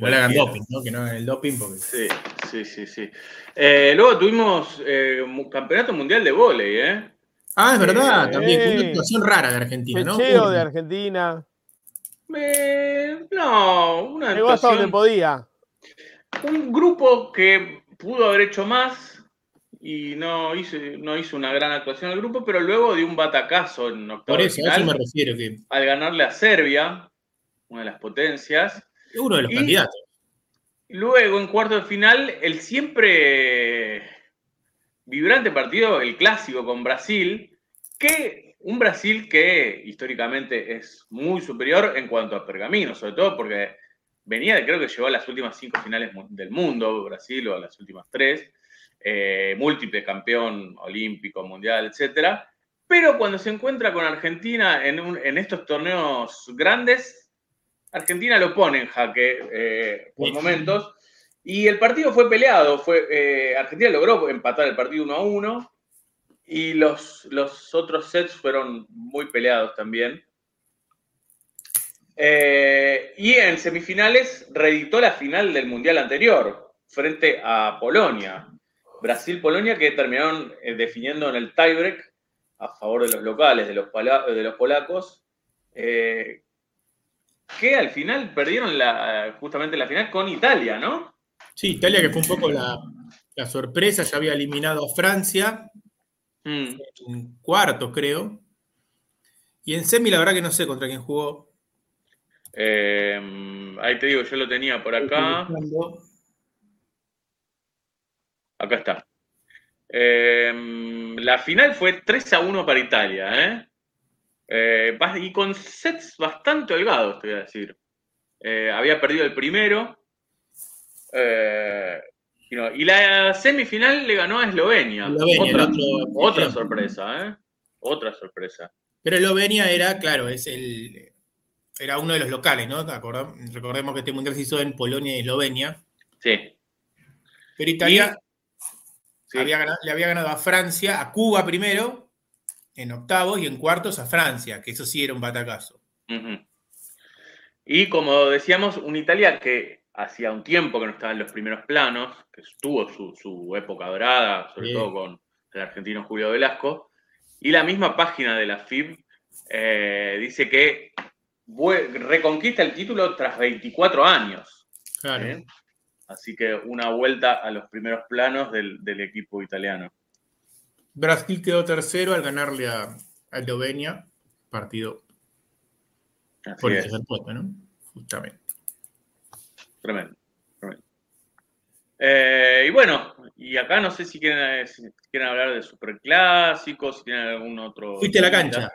No le hagan doping, ¿no? Que no hagan el doping porque. Sí, sí, sí, sí. Eh, luego tuvimos eh, campeonato mundial de vóley, ¿eh? Ah, es verdad, Sí. también. Fue una actuación rara de Argentina, ¿no? Pecheo de. Argentina. Eh, no, una Llegó hasta donde podía. un grupo que pudo haber hecho más y no hizo, no hizo una gran actuación el grupo, pero luego dio un batacazo en octavo Por eso, a eso me refiero, que al ganarle a Serbia, una de las potencias. Uno de los Y- candidatos. Luego, en cuarto de final, el siempre vibrante partido, el clásico con Brasil, que un Brasil que históricamente es muy superior en cuanto a pergamino, sobre todo porque venía, creo que llegó a las últimas cinco finales del mundo, Brasil, o a las últimas tres, eh, múltiple campeón olímpico, mundial, etcétera. Pero cuando se encuentra con Argentina en, un- en estos torneos grandes, Argentina lo pone en jaque eh, por Sí. momentos. Y el partido fue peleado. Fue, eh, Argentina logró empatar el partido 1 a 1. Y los, los otros sets fueron muy peleados también. Eh, y en semifinales reeditó la final del Mundial anterior, frente a Polonia. Brasil-Polonia que terminaron definiendo en el tiebreak a favor de los locales, de los, de los polacos, eh, que al final perdieron la, justamente la final con Italia, ¿no? Sí, Italia que fue un poco la, la sorpresa, ya había eliminado a Francia Mm, en cuartos, creo. Y en semi, la verdad que no sé contra quién jugó. Eh, ahí te digo, yo lo tenía por acá. Acá está. Eh, la final fue 3 a 1 para Italia, ¿eh? Eh, y con sets bastante holgados, te voy a decir. Eh, había perdido el primero. eh, y, no, y la semifinal le ganó a Eslovenia. Eslovenia, otra, el otro- otra sorpresa, ¿eh? Otra sorpresa. Pero Eslovenia era, claro, es el, era uno de los locales, ¿no? Recordemos que este mundial se hizo en Polonia y Eslovenia. Sí. Pero Italia sí. había ganado- le había ganado a Francia, a Cuba primero, en octavos, y en cuartos a Francia, que eso sí era un batacazo. Y como decíamos, una Italia que hacía un tiempo que no estaba en los primeros planos, que tuvo su, su época dorada, sobre todo con el argentino Julio Velasco, y la misma página de la FIB eh, dice que reconquista el título tras 24 años. Claro. ¿eh? Así que una vuelta a los primeros planos del, del equipo italiano. Brasil quedó tercero al ganarle a, a Eslovenia, partido Así por el es, tercer puesto, ¿no? Justamente. tremendo. tremendo. Eh, y bueno, y acá no sé si quieren, si quieren hablar de superclásicos, si tienen algún otro. Fuiste a la cancha.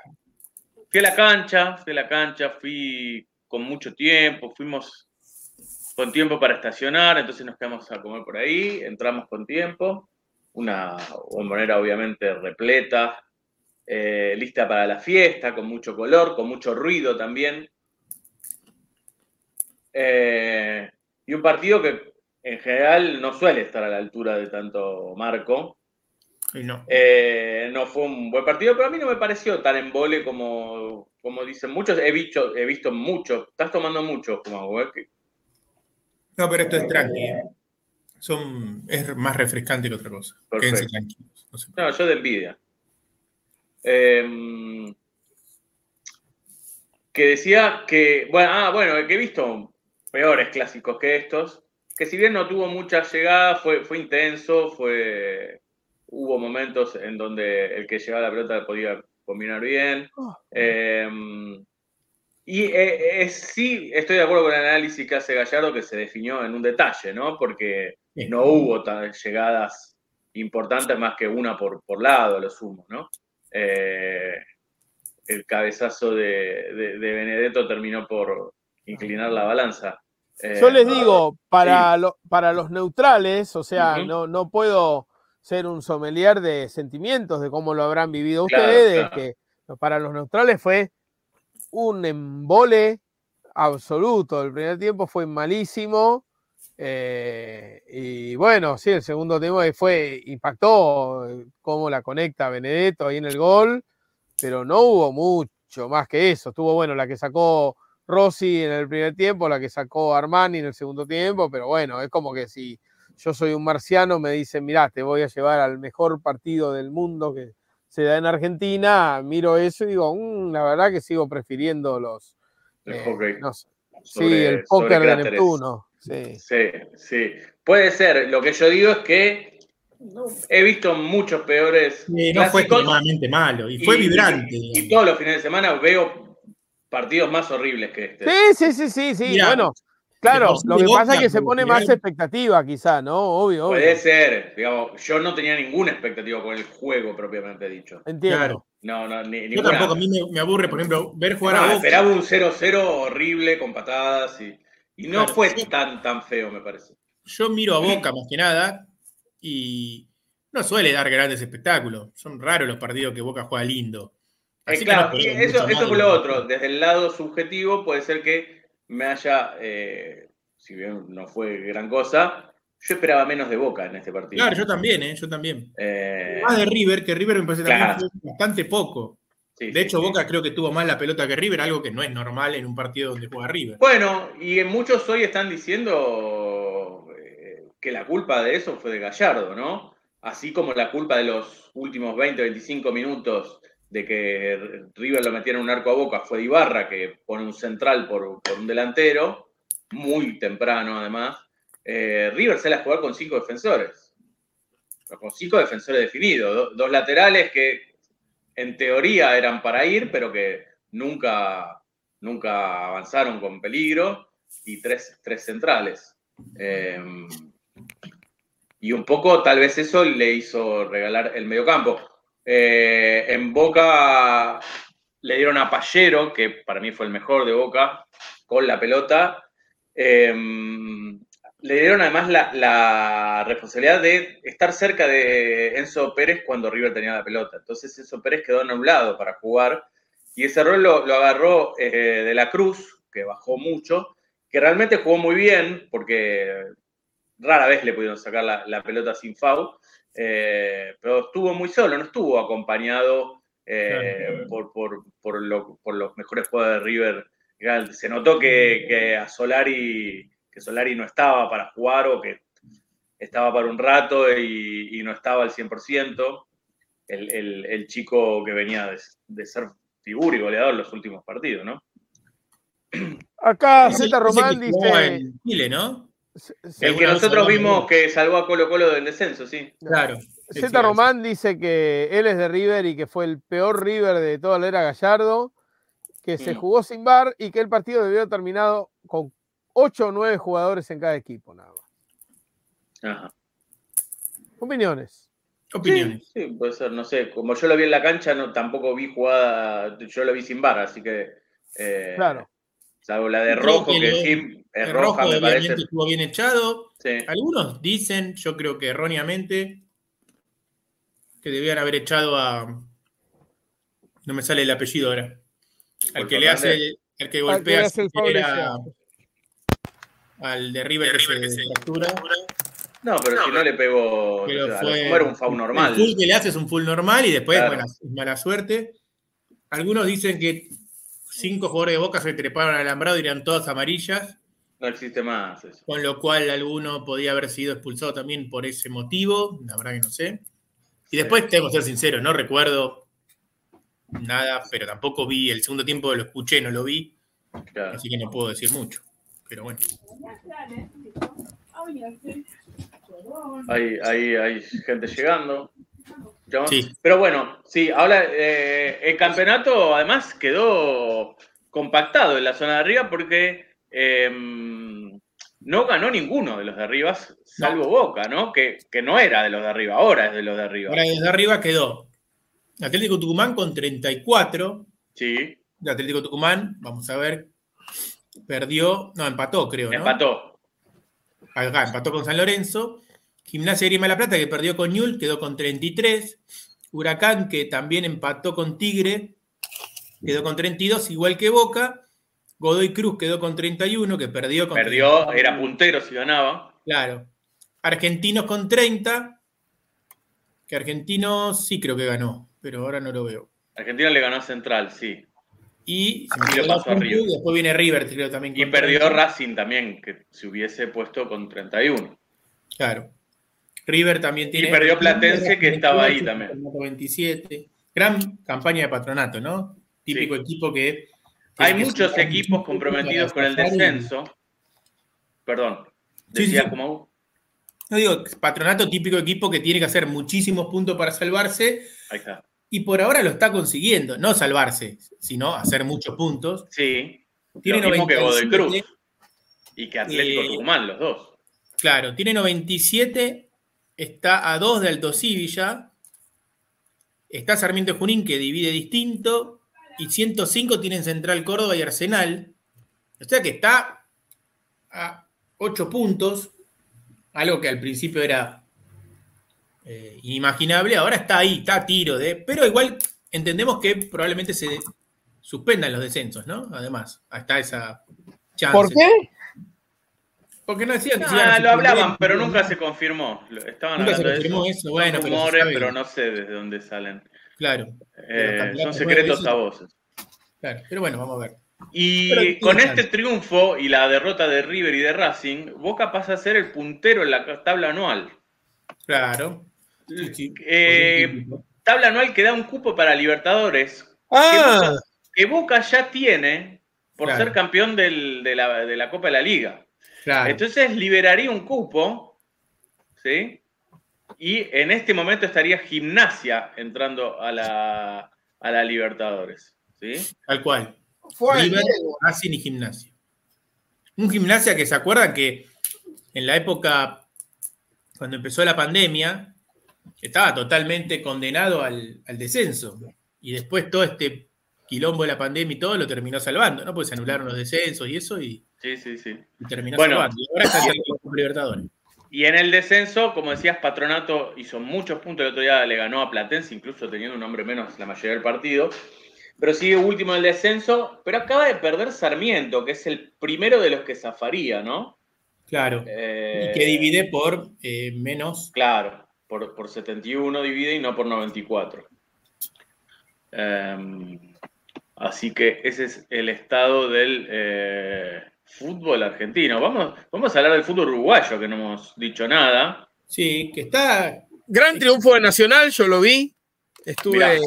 Fui a la cancha, fui a la cancha, fui con mucho tiempo, fuimos con tiempo para estacionar, entonces nos quedamos a comer por ahí, entramos con tiempo, una bombonera obviamente repleta, eh, lista para la fiesta, con mucho color, con mucho ruido también. Eh, y un partido que en general no suele estar a la altura de tanto marco. No. Eh, no fue un buen partido, pero a mí no me pareció tan embole como, como dicen muchos. He visto, he visto mucho. Estás tomando mucho, como No, pero esto es tranqui. Son, es más refrescante que otra cosa. Perfecto. Quédense tranquilos. No se No, yo de envidia. Eh, que decía que, bueno, ah, bueno, que he visto peores clásicos que estos, que si bien no tuvo mucha llegada, fue, fue intenso, fue, hubo momentos en donde el que llevaba la pelota podía combinar bien. Eh, y eh, eh, sí, estoy de acuerdo con el análisis que hace Gallardo, que se definió en un detalle, ¿no? Porque Sí. no hubo tan llegadas importantes más que una por, por lado, a lo sumo, ¿no? Eh, el cabezazo de, de- de Benedetto terminó por inclinar la balanza. Eh, Yo les digo, para, lo- para los neutrales, o sea, no, no puedo ser un sommelier de sentimientos, de cómo lo habrán vivido Claro, ustedes, claro. que para los neutrales fue un embole absoluto. El primer tiempo fue malísimo. Eh, y bueno, sí, el segundo tiempo fue, impactó eh, cómo la conecta Benedetto ahí en el gol, pero no hubo mucho más que eso. Estuvo bueno la que sacó Rossi en el primer tiempo, la que sacó Armani en el segundo tiempo, pero bueno, es como que si yo soy un marciano, me dicen, mirá, te voy a llevar al mejor partido del mundo que se da en Argentina, miro eso y digo, "Mm, la verdad que sigo prefiriendo los... El eh, hockey. no sé, sí, el póker de. Neptuno. Sí. Sí, sí. Puede ser. Lo que yo digo es que he visto muchos peores. Sí, no fue extremadamente malo. Y fue vibrante. Y, todos los fines de semana veo partidos más horribles que este. Sí, sí, sí, sí, sí. Mirá, bueno, claro, lo que pasa Boca, es que se pone más expectativa, quizá, ¿no? Obvio, obvio. Puede ser. Digamos, yo no tenía ninguna expectativa con el juego propiamente dicho. Entiendo. Claro. No, no, ni, Yo ninguna. tampoco, a mí me, me aburre, por ejemplo, ver jugar No, a Boca. esperaba un 0-0 horrible con patadas y, y no Claro, fue sí. tan, tan feo, me parece. Yo miro a Boca más que nada y no suele dar grandes espectáculos. Son raros los partidos que Boca juega lindo. Eh, claro, no y esperemos eso, eso fue lo otro. Desde el lado subjetivo puede ser que me haya, eh, si bien no fue gran cosa, yo esperaba menos de Boca en este partido. Claro, yo también, ¿eh? Yo también. Eh, Más de River, que River me parece Claro. también bastante poco. Sí, De hecho, sí. Boca creo que tuvo más la pelota que River, algo que no es normal en un partido donde juega River. Bueno, y muchos hoy están diciendo eh, que la culpa de eso fue de Gallardo, ¿no? Así como la culpa de los últimos 20, 25 minutos de que River lo metiera en un arco a boca fue de Ibarra, que pone un central por, por un delantero, muy temprano además. Eh, River sale a jugar con cinco defensores, con cinco defensores definidos, do- dos laterales que en teoría eran para ir, pero que nunca, nunca avanzaron con peligro, y tres, tres centrales. Eh, y un poco tal vez eso le hizo regalar el mediocampo. Eh, en Boca le dieron a Pallero, que para mí fue el mejor de Boca, con la pelota. Eh, le dieron además la, la, responsabilidad de estar cerca de Enzo Pérez cuando River tenía la pelota. Entonces Enzo Pérez quedó en un lado para jugar y ese rol lo, lo agarró eh, de la Cruz, que bajó mucho, que realmente jugó muy bien porque rara vez le pudieron sacar la, la pelota sin foul, eh, pero estuvo muy solo, no estuvo acompañado eh, por, por, por, lo, por, los mejores jugadores de River. Se notó que, que a Solari que Solari no estaba para jugar o que estaba para un rato y, y no estaba al 100%. El, el, el, chico que venía de, de, ser figura y goleador en los últimos partidos, ¿no? Acá Z Román dice. En Chile, ¿no? El que nosotros vimos que salvó a Colo Colo del descenso, sí. Claro. Z Román dice que él es de River y que fue el peor River de toda la era Gallardo, que se jugó sin bar y que el partido debió haber terminado con 8 o 9 jugadores en cada equipo, nada más. Ajá. Opiniones. Opiniones. Sí, sí, puede ser, no sé. Como yo lo vi en la cancha, no, tampoco vi jugada, yo lo vi sin bar, así que. Eh, claro. Salvo la de rojo, que, que sí, es roja, rojo me parece. estuvo bien echado. Sí. Algunos dicen, yo creo que erróneamente, que debían haber echado a. No me sale el apellido ahora. Al que le hace, el, al que golpea hace el foul era, al de River que se, se fractura. No, pero si no le pegó. Pero o sea, fue- era un foul normal. El full que le hace es un full normal y después, Claro. mala suerte. Algunos dicen que cinco jugadores de Boca se treparon al alambrado y eran todas amarillas, No existe más eso. con lo cual alguno podía haber sido expulsado también por ese motivo, la verdad que no sé. Y después, tengo que ser sincero, no recuerdo nada, pero tampoco vi el segundo tiempo, lo escuché, no lo vi, Claro. así que no puedo decir mucho. Pero bueno, Hay, hay, hay gente llegando. Sí. Pero bueno, sí, ahora eh, el campeonato además quedó compactado en la zona de arriba porque eh, no ganó ninguno de los de arriba, salvo Boca, ¿no? Que, que no era de los de arriba, ahora es de los de arriba. ahora desde arriba quedó Atlético Tucumán con 34, Sí, de Atlético Tucumán, vamos a ver, perdió, no, empató creo, ¿no? empató. Acá, empató con San Lorenzo. Gimnasia de Grima de la Plata, que perdió con Ñul, quedó con 33. Huracán, que también empató con Tigre, quedó con 32, igual que Boca. Godoy Cruz quedó con 31, que perdió con Perdió, 30. era puntero si ganaba. Claro. Argentinos con 30, que Argentinos sí creo que ganó, pero ahora no lo veo. Argentina le ganó a Central, sí. Y, se Y pasó a River. y después viene River, creo también. Y perdió 30. Racing también, que se hubiese puesto con 31. Claro. River también tiene. perdió Platense, que estaba ahí 28, también. Patronato 27. Gran campaña de patronato, ¿no? Típico Sí. equipo que. Hay que muchos equipos comprometidos con el y- descenso. Perdón. Sí, Decía sí. como. No digo, patronato típico equipo que tiene que hacer muchísimos puntos para salvarse Ahí está. Y por ahora lo está consiguiendo. No salvarse, sino hacer muchos puntos. Sí. Tiene lo mismo que Godoy 97, Cruz. Y que Atlético Eh, Tucumán, los dos. Claro, tiene 97, está a 2 de Alto Civi ya. Está Sarmiento Junín que divide distinto. Y 105 tienen Central Córdoba y Arsenal. O sea que está a 8 puntos. Algo que al principio era eh, inimaginable. Ahora está ahí, está a tiro de. Pero igual entendemos que probablemente se suspendan los descensos, ¿no? Además, hasta esa chance. ¿Por qué? Porque no decían que se iban a Ah, lo hablaban, pero nunca se confirmó. Estaban Nunca se hablando de confirmó eso. eso, bueno, pero rumores, pero no sé desde dónde salen. Claro, Eh, son secretos veces. a voces. claro. Pero bueno, vamos a ver. Y Pero con este triunfo y la derrota de River y de Racing, Boca pasa a ser el puntero en la tabla anual. Claro. Eh, tabla anual que da un cupo para Libertadores, Ah, que Boca ya tiene por Claro. ser campeón del- de, la, de la Copa de la Liga. Claro. Entonces liberaría un cupo, ¿sí? Y en este momento estaría Gimnasia entrando a la, a la Libertadores, ¿sí? Tal cual. Fue River. Racing y Gimnasia. Un gimnasia que se acuerdan que en la época, cuando empezó la pandemia, estaba totalmente condenado al, al descenso. Y después todo este quilombo de la pandemia y todo lo terminó salvando, ¿no? Pues se anularon los descensos y eso y, Sí, sí, sí. y terminó Bueno. salvando. Y ahora está Copa Libertadores. Y en el descenso, como decías, Patronato hizo muchos puntos. El otro día le ganó a Platense, incluso teniendo un hombre menos la mayoría del partido. Pero sigue último en el descenso. Pero acaba de perder Sarmiento, que es el primero de los que zafaría, ¿no? Claro. Eh, Y que divide por eh, menos. Claro, por, por 71 divide y no por 94. Em, así que ese es el estado del eh, fútbol argentino. Vamos, vamos a hablar del fútbol uruguayo, que no hemos dicho nada. Sí, que está. Gran triunfo de Nacional, yo lo vi. Estuve. Mirá.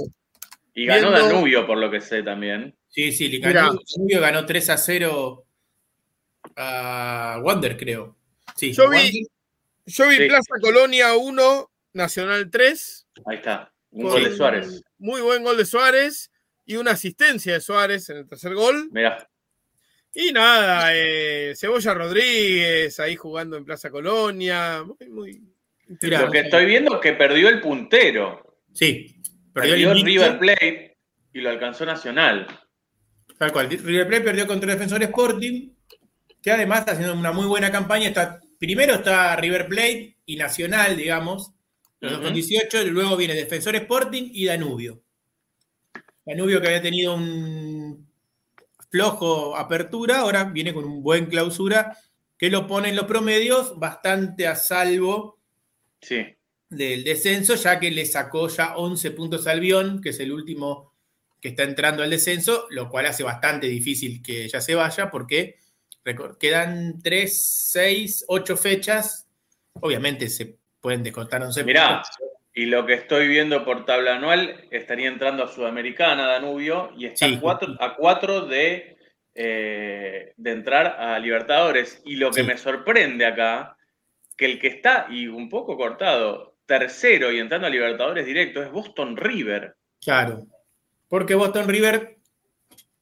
Y ganó Viendo- Danubio, por lo que sé también. Sí, sí. Danubio ganó 3 a 0 a Wander, creo. Sí, Yo vi- Wander. Vi Sí. Plaza Colonia 1, Nacional 3. Ahí está, un gol de Suárez. Muy buen gol de Suárez y una asistencia de Suárez en el tercer gol. Mirá, Y nada, eh, Cebolla Rodríguez ahí jugando en Plaza Colonia. Muy, muy lo que estoy viendo es que perdió el puntero. Sí, perdió Perdió el invicto. River Plate y lo alcanzó Nacional. Tal cual. River Plate perdió contra el Defensor Sporting, que además está haciendo una muy buena campaña. Está, primero está River Plate y Nacional, digamos, los dos con 18, y luego viene Defensor Sporting y Danubio. Danubio que había tenido un flojo apertura, ahora viene con un buen clausura, que lo pone en los promedios bastante a salvo Sí. del descenso, ya que le sacó ya 11 puntos al Bion, que es el último que está entrando al descenso, lo cual hace bastante difícil que ya se vaya, porque quedan 3, 6, 8 fechas. Obviamente se pueden descontar 11 Mirá, y lo que estoy viendo por tabla anual, estaría entrando a Sudamericana, Danubio, y está Sí. a cuatro, a cuatro de, eh, de entrar a Libertadores. Y lo que Sí. me sorprende acá, que el que está, y un poco cortado, tercero y entrando a Libertadores directo, es Boston River. Claro. Porque Boston River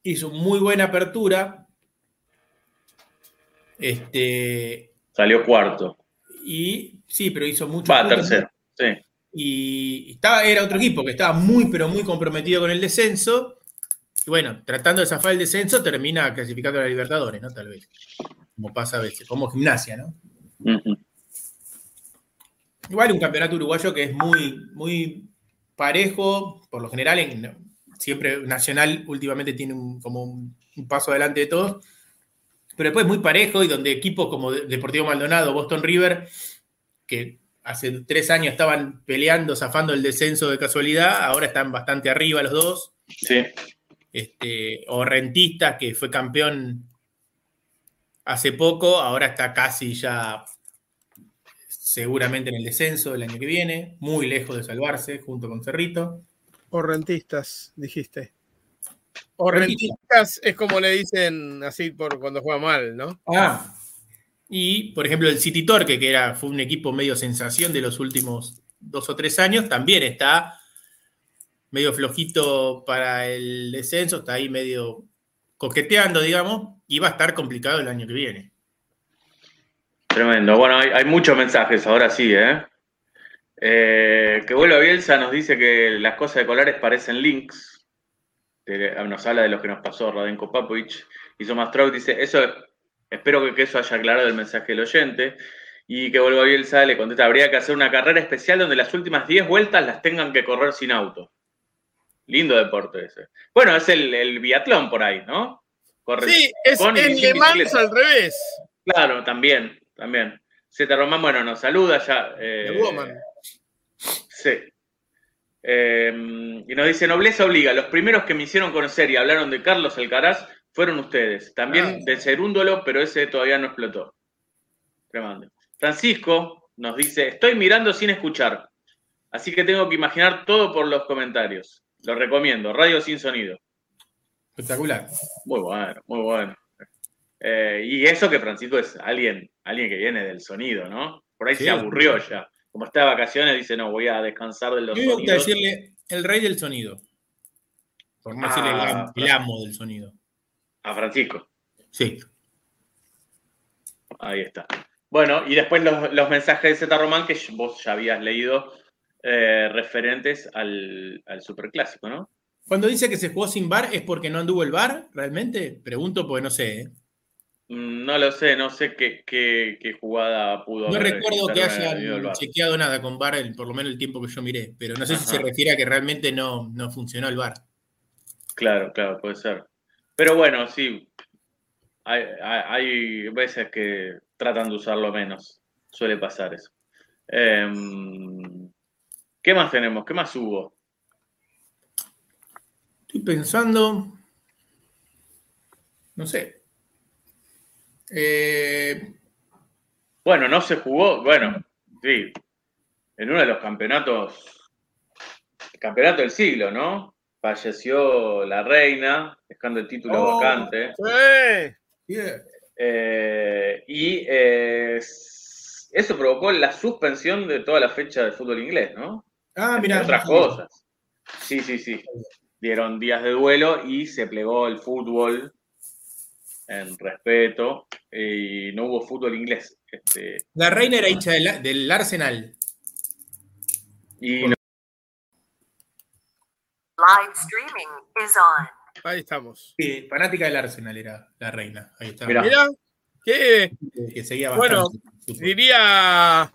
hizo muy buena apertura. Este, Salió cuarto. y sí, pero hizo mucho. Va, tercero. Sí. y estaba, era otro equipo que estaba muy, pero muy comprometido con el descenso. Y bueno, tratando de zafar el descenso, termina clasificando a la Libertadores, ¿no? Tal vez. Como pasa a veces, como gimnasia, ¿no? Ujú. Igual un campeonato uruguayo que es muy, muy parejo, por lo general, en, siempre Nacional últimamente tiene un- como un, un paso adelante de todos, pero después muy parejo y donde equipos como Deportivo Maldonado, Boston River, que hace tres años estaban peleando, zafando el descenso de casualidad, ahora están bastante arriba los dos. Sí. Este, o Rentistas, que fue campeón hace poco, ahora está casi ya seguramente en el descenso el año que viene, muy lejos de salvarse junto con Cerrito. O rentistas, dijiste. O Rentistas. es como le dicen así por cuando juega mal, ¿no? Ah, y por ejemplo el City Torque, que era, fue un equipo medio sensación de los últimos dos o tres años, también está medio flojito para el descenso, está ahí medio coqueteando, digamos, y va a estar complicado el año que viene. Tremendo. Bueno, hay, hay muchos mensajes, ahora sí, ¿eh? Eh, que vuelva Bielsa nos dice que las cosas de Colares parecen links. Eh, Nos habla de lo que nos pasó Radenko Papovich. Y Somastrov dice, eso, espero que, que eso haya aclarado el mensaje del oyente. Y que vuelva Bielsa le contesta, habría que hacer una carrera especial donde las últimas 10 vueltas las tengan que correr sin auto. Lindo deporte ese. Bueno, es el, el biatlón por ahí, ¿no? Corre Sí, es, sin Le Mans al revés. Claro, también, también. Z Román, bueno, nos saluda ya. eh, The Woman. Sí. Eh, y nos dice, nobleza obliga, los primeros que me hicieron conocer y hablaron de Carlos Alcaraz fueron ustedes. También Ah. de Cerúndolo, pero ese todavía no explotó. Tremendo. Francisco nos dice, estoy mirando sin escuchar, así que tengo que imaginar todo por los comentarios. Lo recomiendo, Radio Sin Sonido. Espectacular. Muy bueno, muy bueno. Eh, y eso que Francisco es alguien, alguien que viene del sonido, ¿no? Por ahí Sí. se aburrió ya. Como está de vacaciones, dice, no, voy a descansar de los gusta sonidos. decirle el rey del sonido. Por no decirle el, Ah, am- el amo del sonido. A Francisco. Sí. Ahí está. Bueno, y después los, los mensajes de Z Román que vos ya habías leído eh, referentes al, al Superclásico, ¿no? Cuando dice que se jugó sin bar, ¿es porque no anduvo el bar? ¿Realmente? Pregunto porque no sé. ¿eh? No lo sé, no sé qué, qué- qué jugada pudo No haber recuerdo que hayan VAR. chequeado nada con el- por lo menos el tiempo que yo miré. Pero no sé si se refiere a que realmente no, no funcionó el bar. Claro, claro, puede ser. Pero bueno, sí. Hay, hay- hay veces que tratan de usarlo menos. Suele pasar eso. Em, ¿Qué más tenemos? ¿Qué más hubo? Estoy pensando. No sé. Eh, Bueno, no se jugó. Bueno, sí. En uno de los campeonatos. El campeonato del siglo, ¿no? Falleció la reina, dejando el título Oh. vacante. ¡Eh! bien. Eh, y eh, eso provocó la suspensión de toda la fecha de fútbol inglés, ¿no? Ah, mira. otras cosas. Sí, sí, sí. Dieron días de duelo y se plegó el fútbol en respeto y no hubo fútbol inglés. Este, La reina era hincha del, del Arsenal. y no- Live streaming is on. Ahí estamos. Sí, fanática del Arsenal era la reina. Ahí está. Mirá. Mirá, que Que seguía Bueno, diría.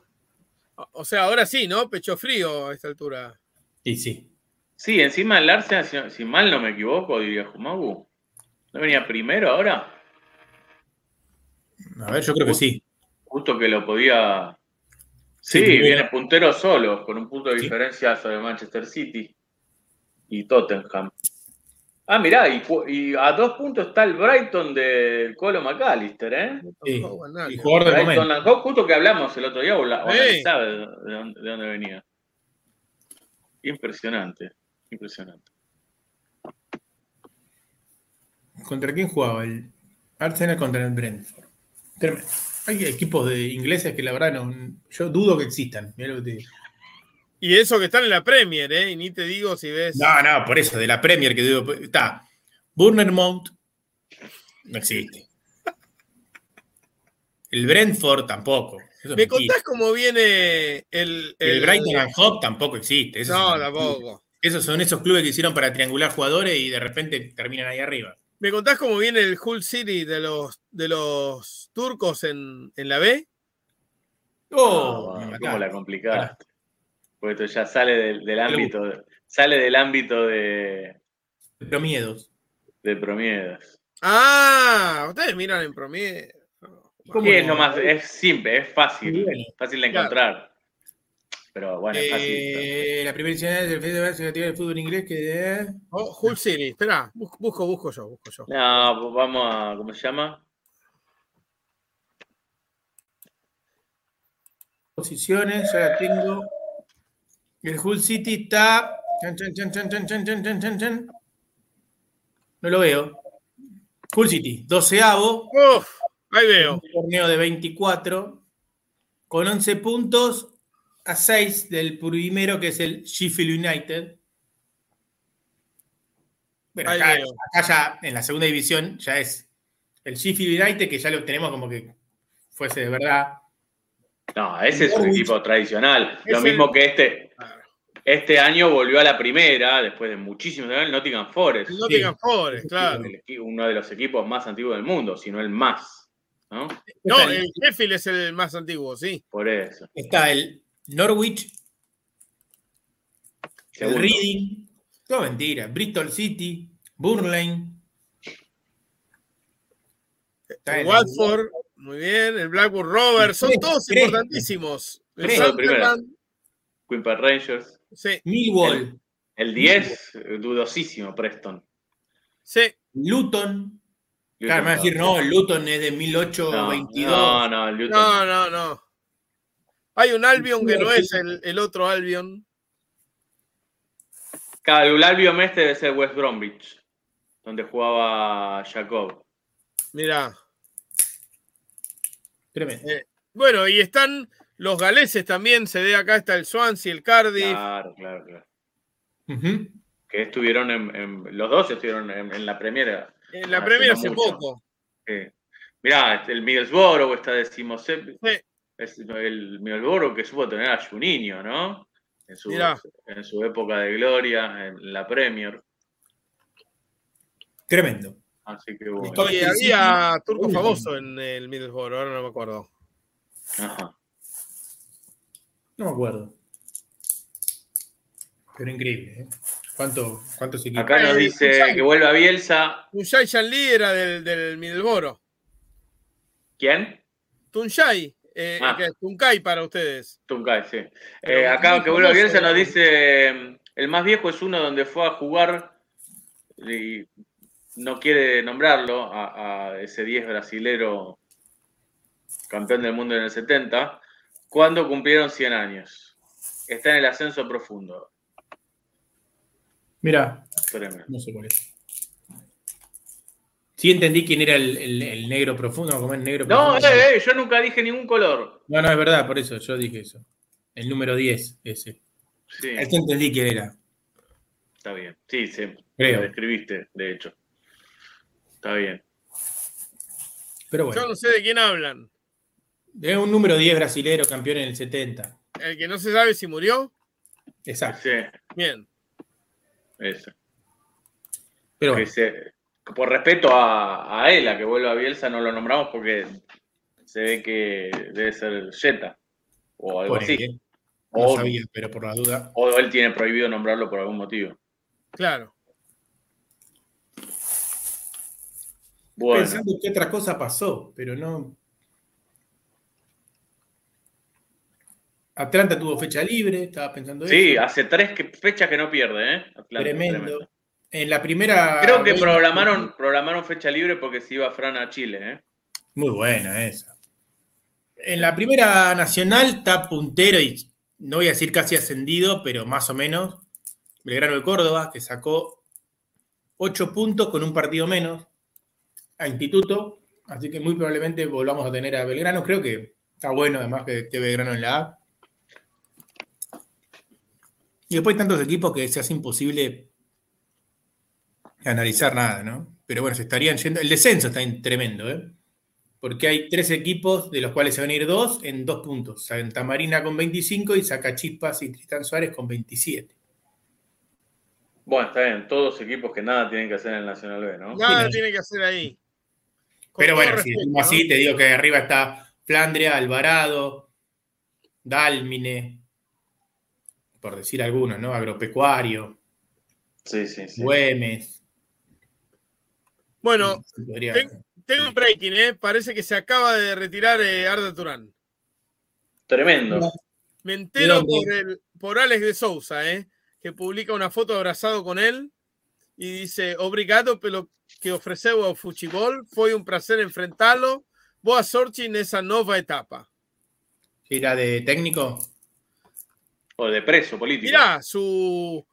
O sea, ahora sí, ¿no? Pecho frío a esta altura. Sí, sí. sí, encima el Arsenal, si, si mal no me equivoco, diría Jumagu. ¿No venía primero ahora? A ver, yo creo que sí. Justo que lo podía. Sí, viene puntero solo, con un punto de Sí. diferencia sobre Manchester City y Tottenham. Ah, mirá, y, y a dos puntos está el Brighton del Colo McAllister, ¿eh? Sí. El jugador del Brighton justo que hablamos el otro día, o la- o Sí. analizaba de, de dónde, de dónde venía. Impresionante, impresionante. ¿Contra quién jugaba? El Arsenal contra el Brentford. Tremendo. Hay equipos de ingleses que la verdad no. Yo dudo que existan. Lo que te digo. Y eso que están en la Premier, ¿eh? Y ni te digo si ves. No, no, por eso, de la Premier que digo. Está. Bournemouth. No existe. El Brentford tampoco. Eso ¿Me contás cómo viene el. El Brighton and Hove tampoco existe. No, tampoco. Esos son esos clubes que hicieron para triangular jugadores y de repente terminan ahí arriba. ¿Me contás cómo viene el Hull City de los, de los turcos en, en la B? Oh, Ah, ¿Cómo la complicaste? Porque esto ya sale del, del ámbito, de- sale del ámbito de, Pero miedos. de Promiedas. Ah, ustedes miran en promedio. ¿Cómo Sí, es lo más, es simple, es fácil, bueno. fácil de Claro. Pero bueno, es fácil. Eh, la primera incidencia del Festival Asociativo del Fútbol Inglés que es. Oh, Hull City, espera, busco, busco yo, busco yo. No, pues vamos a. ¿Cómo se llama? Posiciones, ya la tengo. El Hull City está. No lo veo. Hull City, doceavo. Uf, ahí veo. Un torneo de 24. Con 11 puntos, a 6 del primero que es el Sheffield United. Bueno, acá, ya en la segunda división ya es el Sheffield United, que ya lo tenemos como que fuese de verdad. No, ese es un equipo tradicional. Es Lo el- mismo que este. Este año volvió a la primera, después de muchísimos años, el Nottingham Forest. El Nottingham Forest, claro. Uno de los equipos más antiguos del mundo, si no el más. ¿no? El Sheffield es el más antiguo, sí. Por eso. Está el Norwich, el. Reading, todo mentira, Bristol City, Burnley. El el- Watford, muy bien. El Blackburn Rovers, son todos tres. importantísimos. El Tres. Queen Park Rangers. sí, Millwall, El 10, eh, dudosísimo, Preston. sí. Luton. Claro, me van a decir, no, el Luton es de 1822. No, no, el Luton. No, no, no. Hay un Albion que no es el, el otro Albion. Claro, el Albion este debe ser West Bromwich, donde jugaba Jacob. Mirá. Eh, bueno, y están los galeses también. Se ve acá está el Swansea, el Cardiff. Claro, claro, claro. Que estuvieron en, en- los dos estuvieron en, en la primera En la Premier hace mucho. poco. Eh, mirá, este, el Middlesbrough está decimoséptimo. Sí. Es el Middlesbrough que supo tener a Juninho, ¿no? En su, Mirá. en su época de gloria en la Premier. Tremendo. Así que bueno. Y había turco famoso en el Middlesbrough, ahora no me acuerdo. Ajá. No me acuerdo. Pero increíble, ¿eh? ¿Cuánto, ¿Cuántos equipos? Acá nos Eh, dice que vuelva Bielsa. Tunjai Shanli era del, del Middlesbrough. ¿Quién? Tunjai, eh, Ah. para ustedes. Tuncay, sí. Eh, acá que vuelva famoso, Bielsa nos ¿no? dice, el más viejo es uno donde fue a jugar y no quiere nombrarlo a, a ese 10 brasilero campeón del mundo en el 70, cuando cumplieron 100 años. Está en el ascenso profundo. Mira, no sé cuál es. Sí entendí quién era el, el- el negro profundo, como el negro No, profundo. eh, eh, yo nunca dije ningún color. No, no, es verdad, por eso yo dije eso. El número 10, ese. Sí, Este entendí quién era. está bien. Sí, sí. Creo. Lo describiste, de hecho. Está bien. Pero Yo bueno, no sé de quién hablan. es un número 10 brasilero, campeón en el 70. El que no se sabe si murió, Exacto. Sí, bien. eso. Pero bueno, por respeto a, a él, a que vuelva a Bielsa, no lo nombramos porque se ve que debe ser Jetta o algo así. No O, sabía, pero por la duda. o él tiene prohibido nombrarlo por algún motivo. Claro. Bueno, Pensando que otra cosa pasó, pero no. Atlanta tuvo fecha libre, estaba pensando sí, eso. hace tres que- fechas que no pierde, ¿eh? Atlanta, Tremendo. En la primera. Creo que programaron, programaron fecha libre porque se iba Fran a Chile, ¿eh? Muy buena esa. En la primera nacional está puntero y no voy a decir casi ascendido, pero más o menos. Belgrano de Córdoba, que sacó 8 puntos con un partido menos a Instituto. Así que muy probablemente volvamos a tener a Belgrano. Creo que está bueno además que esté Belgrano en la A. Y después hay tantos equipos que se hace imposible analizar nada, ¿no? Pero bueno, se estarían yendo. El descenso está en- tremendo, ¿eh? Porque hay tres equipos de los cuales se van a ir dos en dos puntos. Santa Marina con 25 y Sacachispas y Tristán Suárez con 27. Bueno, está bien, todos equipos que nada tienen que hacer en el Nacional B, ¿no? Nada Sí, no. tiene que hacer ahí. Con Pero bueno, si respeto, ¿no? así, te digo que arriba está Flandria, Alvarado, Dálmine, por decir algunos, ¿no? Agropecuario, Sí, sí, sí. Güemes. Bueno, ten- tengo un breaking, ¿eh? Parece que se acaba de retirar eh, Arda Turán. Tremendo. Me entero por, el, por Alex de Sousa, ¿eh? Que publica una foto abrazado con él y dice: Obrigado pelo que ofreceu ao futebol. Foi un placer enfrentá-lo. Boa sorte nessa nova etapa. ¿Era de técnico? O de preso político. Mirá, su,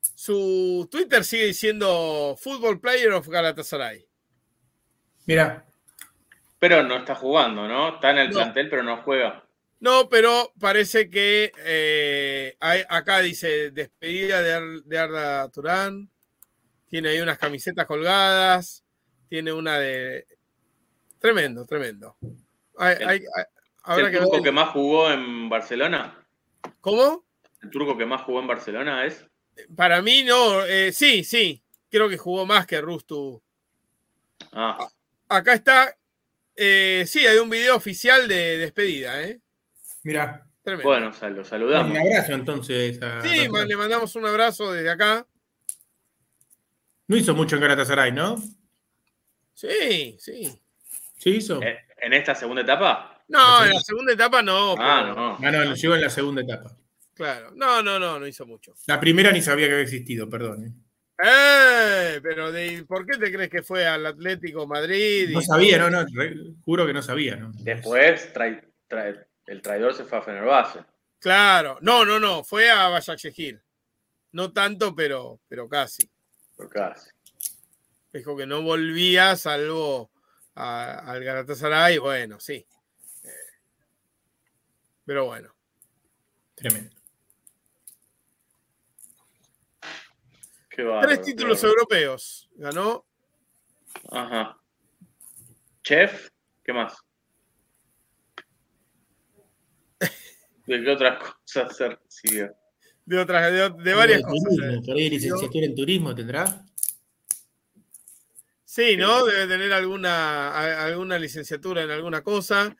su Twitter sigue diciendo Football Player of Galatasaray. Mira, Pero no está jugando, ¿no? Está en el No. plantel, pero no juega. No, pero parece que eh, hay- acá dice despedida de, Ar- de Arda Turán. Tiene ahí unas camisetas colgadas. Tiene una de. Tremendo, tremendo. Hay- El- hay- hay- ¿Es habrá el que turco ver- que más jugó en Barcelona? ¿Cómo? ¿El turco que más jugó en Barcelona es? Para mí no. eh, sí, sí. Creo que jugó más que Rustu. Ah, Acá está. eh, sí, hay un video oficial de despedida, ¿eh? mira. Tremendo. bueno, sal- lo saludamos. Un abrazo entonces. a sí, le mandamos un abrazo desde acá. No hizo mucho en Galatasaray, ¿no? Sí, sí. ¿Sí hizo? ¿En esta segunda etapa? No, en la segunda etapa no. Ah, pero- no. Ah, no, llegó en la segunda etapa. Claro. No, no, no, no hizo mucho. La primera ni sabía que había existido, perdón. ¿eh? ¡Eh! Pero de, ¿por qué te crees que fue al Atlético Madrid? y- No sabía, no, no, re- juro que no sabía, ¿no? Después trai- trai- el traidor se fue a Fenerbahce. Claro. No, no, no. Fue a Başakşehir. No tanto, pero, pero casi. Por casi. Dijo que no volvía salvo a- al Galatasaray. Bueno, sí. Eh, Pero bueno. Tremendo. Qué Tres títulos europeos. Ganó Ajá. Chef, ¿qué más? ¿De qué otras cosas se recibe? De otras, de, de varias De cosas. turismo, eh. Por ahí licenciatura en turismo tendrá. Sí, ¿no? Debe tener alguna, alguna licenciatura en alguna cosa.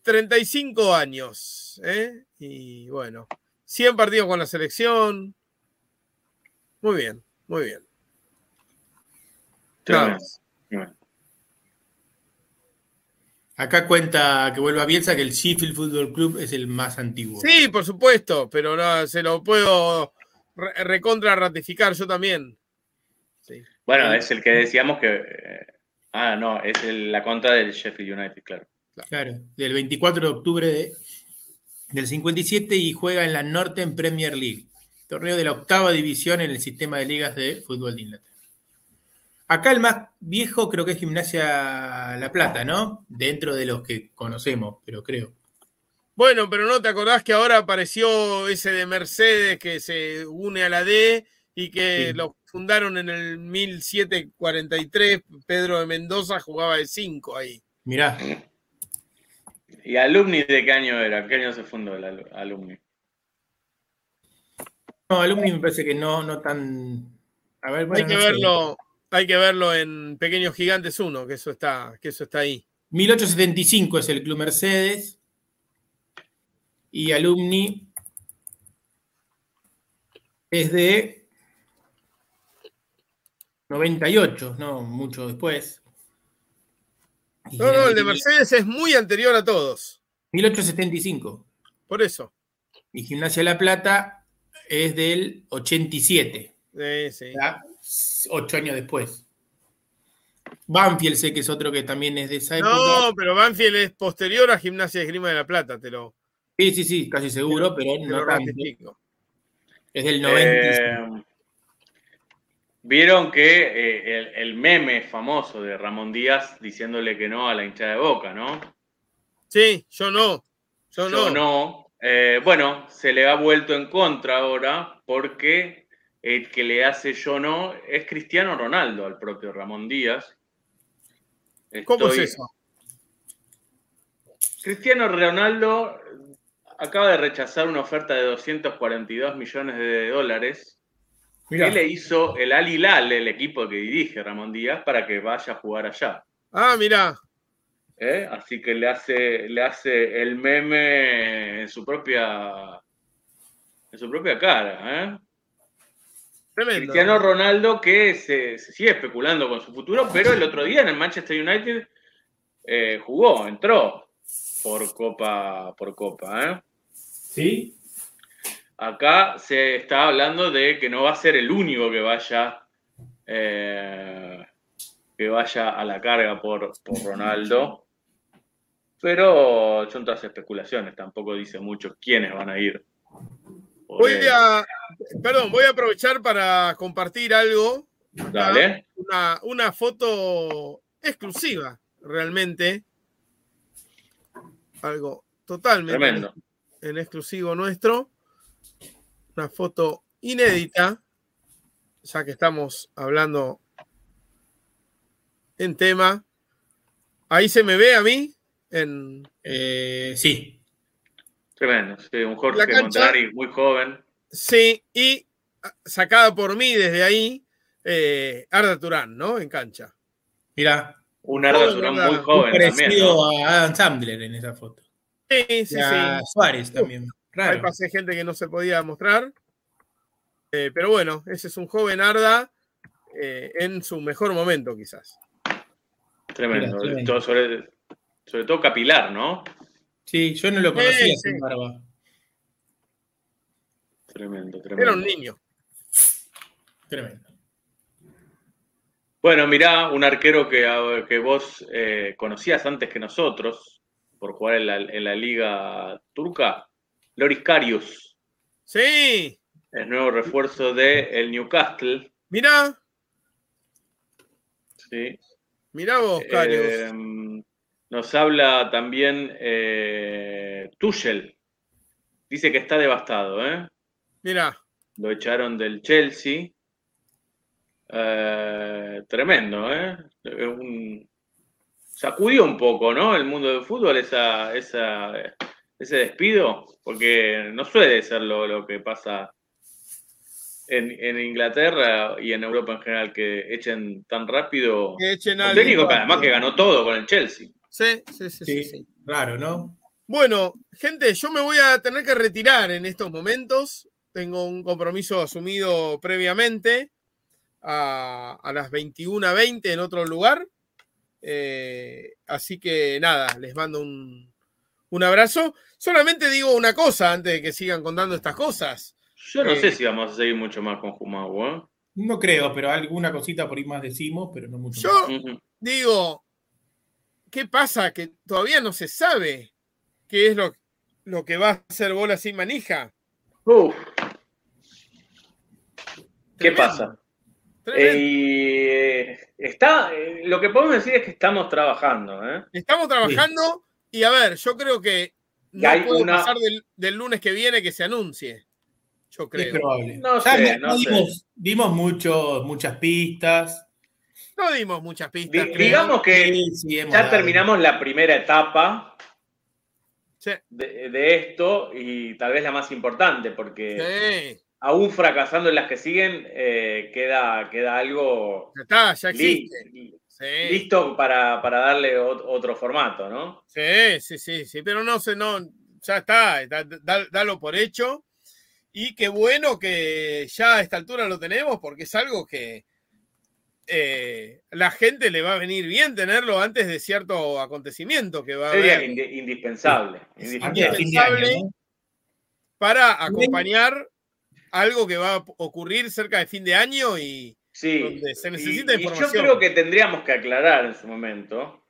35 años, ¿eh? Y bueno, 100 partidos con la selección. Muy bien, muy bien. Bueno. Acá cuenta que vuelva a Bielsa que el Sheffield Football Club es el más antiguo. Sí, por supuesto, pero no, se lo puedo re- recontra ratificar yo también. Sí. Bueno, es el que decíamos que. eh, ah, no, es el- la contra del Sheffield United, claro. Claro, del 24 de octubre de- del 57 y juega en la Northern Premier League, torneo de la octava división en el sistema de ligas de fútbol de Inglaterra. Acá el más viejo creo que es Gimnasia La Plata, ¿no? Dentro de los que conocemos, pero creo. Bueno, pero no te acordás que ahora apareció ese de Mercedes que se une a la D y que Sí. lo fundaron en el 1743. Pedro de Mendoza jugaba de 5 ahí. Mirá, ¿Y Alumni de qué año era? ¿Qué año se fundó el alu- Alumni? No, Alumni me parece que no, no tan. A ver, bueno, hay que no sé. verlo, hay que verlo en Pequeños Gigantes 1, que eso está, que eso está ahí. 1875 es el Club Mercedes. Y Alumni es de 98, no mucho después. Y No, no, el de Mercedes es muy anterior a todos. 1875. Por eso. Y Gimnasia La Plata es del 87, Sí, sí. ocho años después. Banfield sé que es otro que también es de esa época. No, pero Banfield es posterior a Gimnasia de Esgrima de la Plata, te lo, Sí, sí, sí, casi seguro, pero no tanto. ratifico. Es del 95. Eh, Vieron que eh, el, el meme famoso de Ramón Díaz diciéndole que no a la hinchada de boca, ¿no? Sí, yo no. Yo, Yo no. no. Eh, bueno, se le ha vuelto en contra ahora porque el que le hace yo no es Cristiano Ronaldo al propio Ramón Díaz. ¿Cómo es eso? Cristiano Ronaldo acaba de rechazar una oferta de 242 millones de dólares Mirá. que le hizo el Al Hilal, el equipo que dirige Ramón Díaz, para que vaya a jugar allá. Ah, mira. ¿Eh? Así que le hace, le hace el meme en su propia, en su propia cara. ¿eh? Tremendo. Cristiano Ronaldo que se, se sigue especulando con su futuro, pero el otro día en el Manchester United eh, jugó, entró por Copa, por Copa. ¿eh? ¿Sí? Acá se está hablando de que no va a ser el único que vaya eh, que vaya a la carga por, por Ronaldo. Pero son todas especulaciones, tampoco dice mucho quiénes van a ir. Voy a, perdón, voy a aprovechar para compartir algo. Dale. Una, una foto exclusiva, realmente. Algo totalmente Tremendo. en exclusivo nuestro. Una foto inédita, ya que estamos hablando en tema. Ahí se me ve a mí en, Eh, sí. Tremendo. Sí, un Jorge cancha. Montanari muy joven. Sí, y sacada por mí desde ahí, eh, Arda Turán, ¿no? En cancha. Mirá, Un Arda Turán muy joven también. parecido ¿no? a Adam Sandler en esa foto. Sí, sí, Y a sí. Suárez también. Ahí Raro. pasé gente que no se podía mostrar. Eh, pero bueno, ese es un joven Arda eh, en su mejor momento, quizás. Tremendo. Mira, tremendo. Todo sobre, sobre todo capilar, ¿no? Sí, yo no lo conocía Sí, sin barba. Tremendo, tremendo. Era un niño. Tremendo. Bueno, mirá, un arquero que, a- que vos eh, conocías antes que nosotros, por jugar en la, en la liga turca, Loris Karius, Sí, el nuevo refuerzo del el Newcastle. mirá, ¿sí? mirá vos, Carius. Eh, nos habla también eh, Tuchel. Dice que está devastado, ¿eh? mirá. Lo echaron del Chelsea. Eh, tremendo, ¿eh? un- sacudió un poco, ¿no? El mundo del fútbol, esa, esa, ese despido, porque no suele ser lo, lo que pasa en, en Inglaterra y en Europa en general, que echen tan rápido Que echen un técnico que además que ganó todo con el Chelsea. Sí, sí, sí, sí, Sí, sí. raro, ¿no? Bueno, gente, yo me voy a tener que retirar en estos momentos. Tengo un compromiso asumido previamente a, a las 21.20 en otro lugar. Eh, así que nada, les mando un, un abrazo. Solamente digo una cosa antes de que sigan contando estas cosas. Yo no Eh. sé si vamos a seguir mucho más con Jumagu, ¿eh? No creo, pero alguna cosita por ahí más decimos, pero no mucho. Yo más. Digo, ¿qué pasa? Que todavía no se sabe qué es lo, lo que va a hacer bola sin manija. Uf, ¿Qué Tremendo, pasa? tremendo. Eh, está, eh, lo que podemos decir es que estamos trabajando, ¿eh? Estamos trabajando y a ver, yo creo que no hay puede una- pasar del, del lunes que viene que se anuncie. Yo Es creo. probable. No sé, no- no no sé. dimos, dimos mucho, muchas pistas. No dimos muchas pistas. digamos que Sí, ya dado. terminamos la primera etapa Sí, de, de esto y tal vez la más importante, porque sí, aún fracasando en las que siguen, eh, queda, queda algo ya está, ya li- existe. Sí, listo para, para darle ot- otro formato, ¿no? sí, sí, sí, sí, pero no sé, no, ya está, da- da- dalo por hecho. Y qué bueno que ya a esta altura lo tenemos, porque es algo que eh, la gente le va a venir bien tenerlo antes de cierto acontecimiento que va a diría haber. indispensable. Indispensable. para acompañar algo que va a ocurrir cerca de fin de año y Sí. donde se Y- necesita y, yo información. creo que tendríamos que aclarar en su momento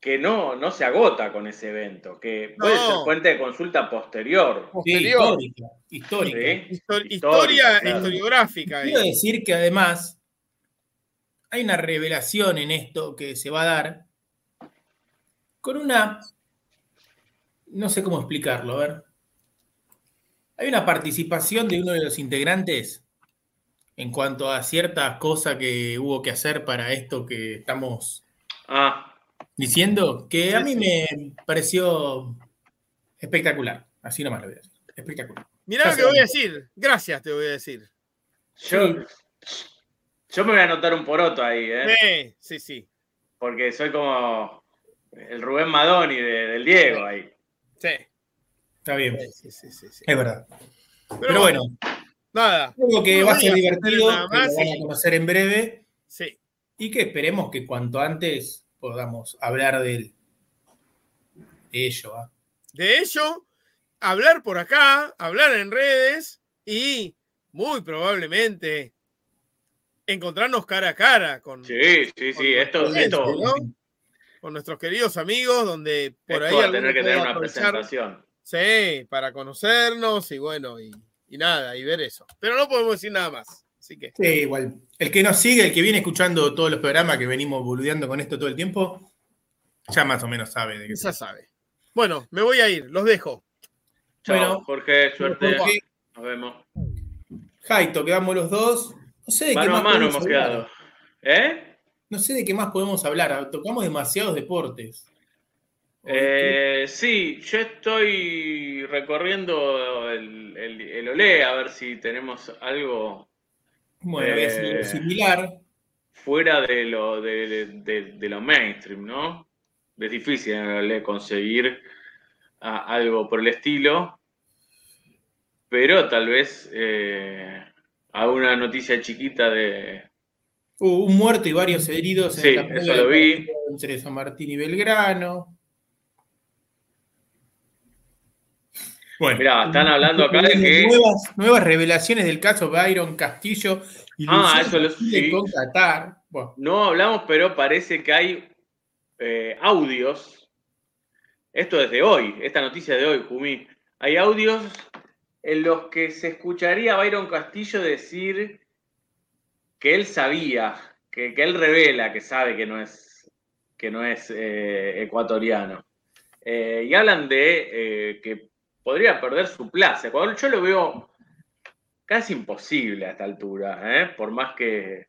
que no, no se agota con ese evento, que puede No. ser fuente de consulta posterior. Sí, histórica. histórica. ¿sí? histo- Histórica, historia claro. historiográfica. Quiero decir que además hay una revelación en esto que se va a dar con una. No sé cómo explicarlo, a ver. Hay una participación de uno de los integrantes en cuanto a ciertas cosas que hubo que hacer para esto que estamos Ah, diciendo, que a mí sí. me pareció espectacular. Así nomás lo voy a decir. Espectacular. Mirá lo que voy a decir. Gracias, te voy a decir. yo, yo me voy a anotar un poroto ahí, ¿eh? Sí, sí, sí. porque soy como el Rubén Madoni de- del Diego ahí. Sí, Está bien. sí, sí, sí, sí. Es verdad. Pero, Pero bueno, nada. Algo que No va a ser divertido, nada que más lo van a conocer en breve Sí, y que esperemos que cuanto antes podamos hablar del- de ello. ¿ah? de ello, hablar por acá, hablar en redes y muy probablemente encontrarnos cara a cara con, Sí, sí, sí, esto, Con esto, ¿no? con nuestros queridos amigos, donde por esto ahí va a tener que tener una presentación. Sí, para conocernos y bueno, y, y nada, y ver eso. Pero no podemos decir nada más. Así que, Sí, igual. El que nos sigue, el que viene escuchando todos los programas que venimos boludeando con esto todo el tiempo, ya más o menos sabe de qué ya sabe. Bueno, me voy a ir, los dejo. Chao, Bueno. Jorge, suerte. Jorge. Nos vemos. Jaito, quedamos los dos. No sé de qué Mano a más mano podemos hemos hablar. quedado. ¿Eh? No sé de qué más podemos hablar. Tocamos demasiados deportes. Eh, sí, yo estoy recorriendo el, el, el Olé a ver si tenemos algo bueno, a eh, similar. fuera de lo, de, de- de lo mainstream, ¿no? Es difícil en el conseguir ah, algo por el estilo, pero tal vez eh, alguna noticia chiquita de... Hubo un muerto y varios heridos Sí, en la eso lo vi. entre San Martín y Belgrano. Bueno, Mirá, están hablando acá de que... nuevas, nuevas revelaciones del caso Byron Castillo y Ah, Luciano eso lo- sí. con Qatar. Bueno, No hablamos, pero parece que hay eh, audios. Esto es de hoy, esta noticia de hoy, Jumi. Hay audios en los que se escucharía a Byron Castillo decir que él sabía, que, él revela que sabe que no es, que no es eh, ecuatoriano. Eh, y hablan de eh, que podría perder su plaza. Ecuador, yo lo veo casi imposible a esta altura, por más que,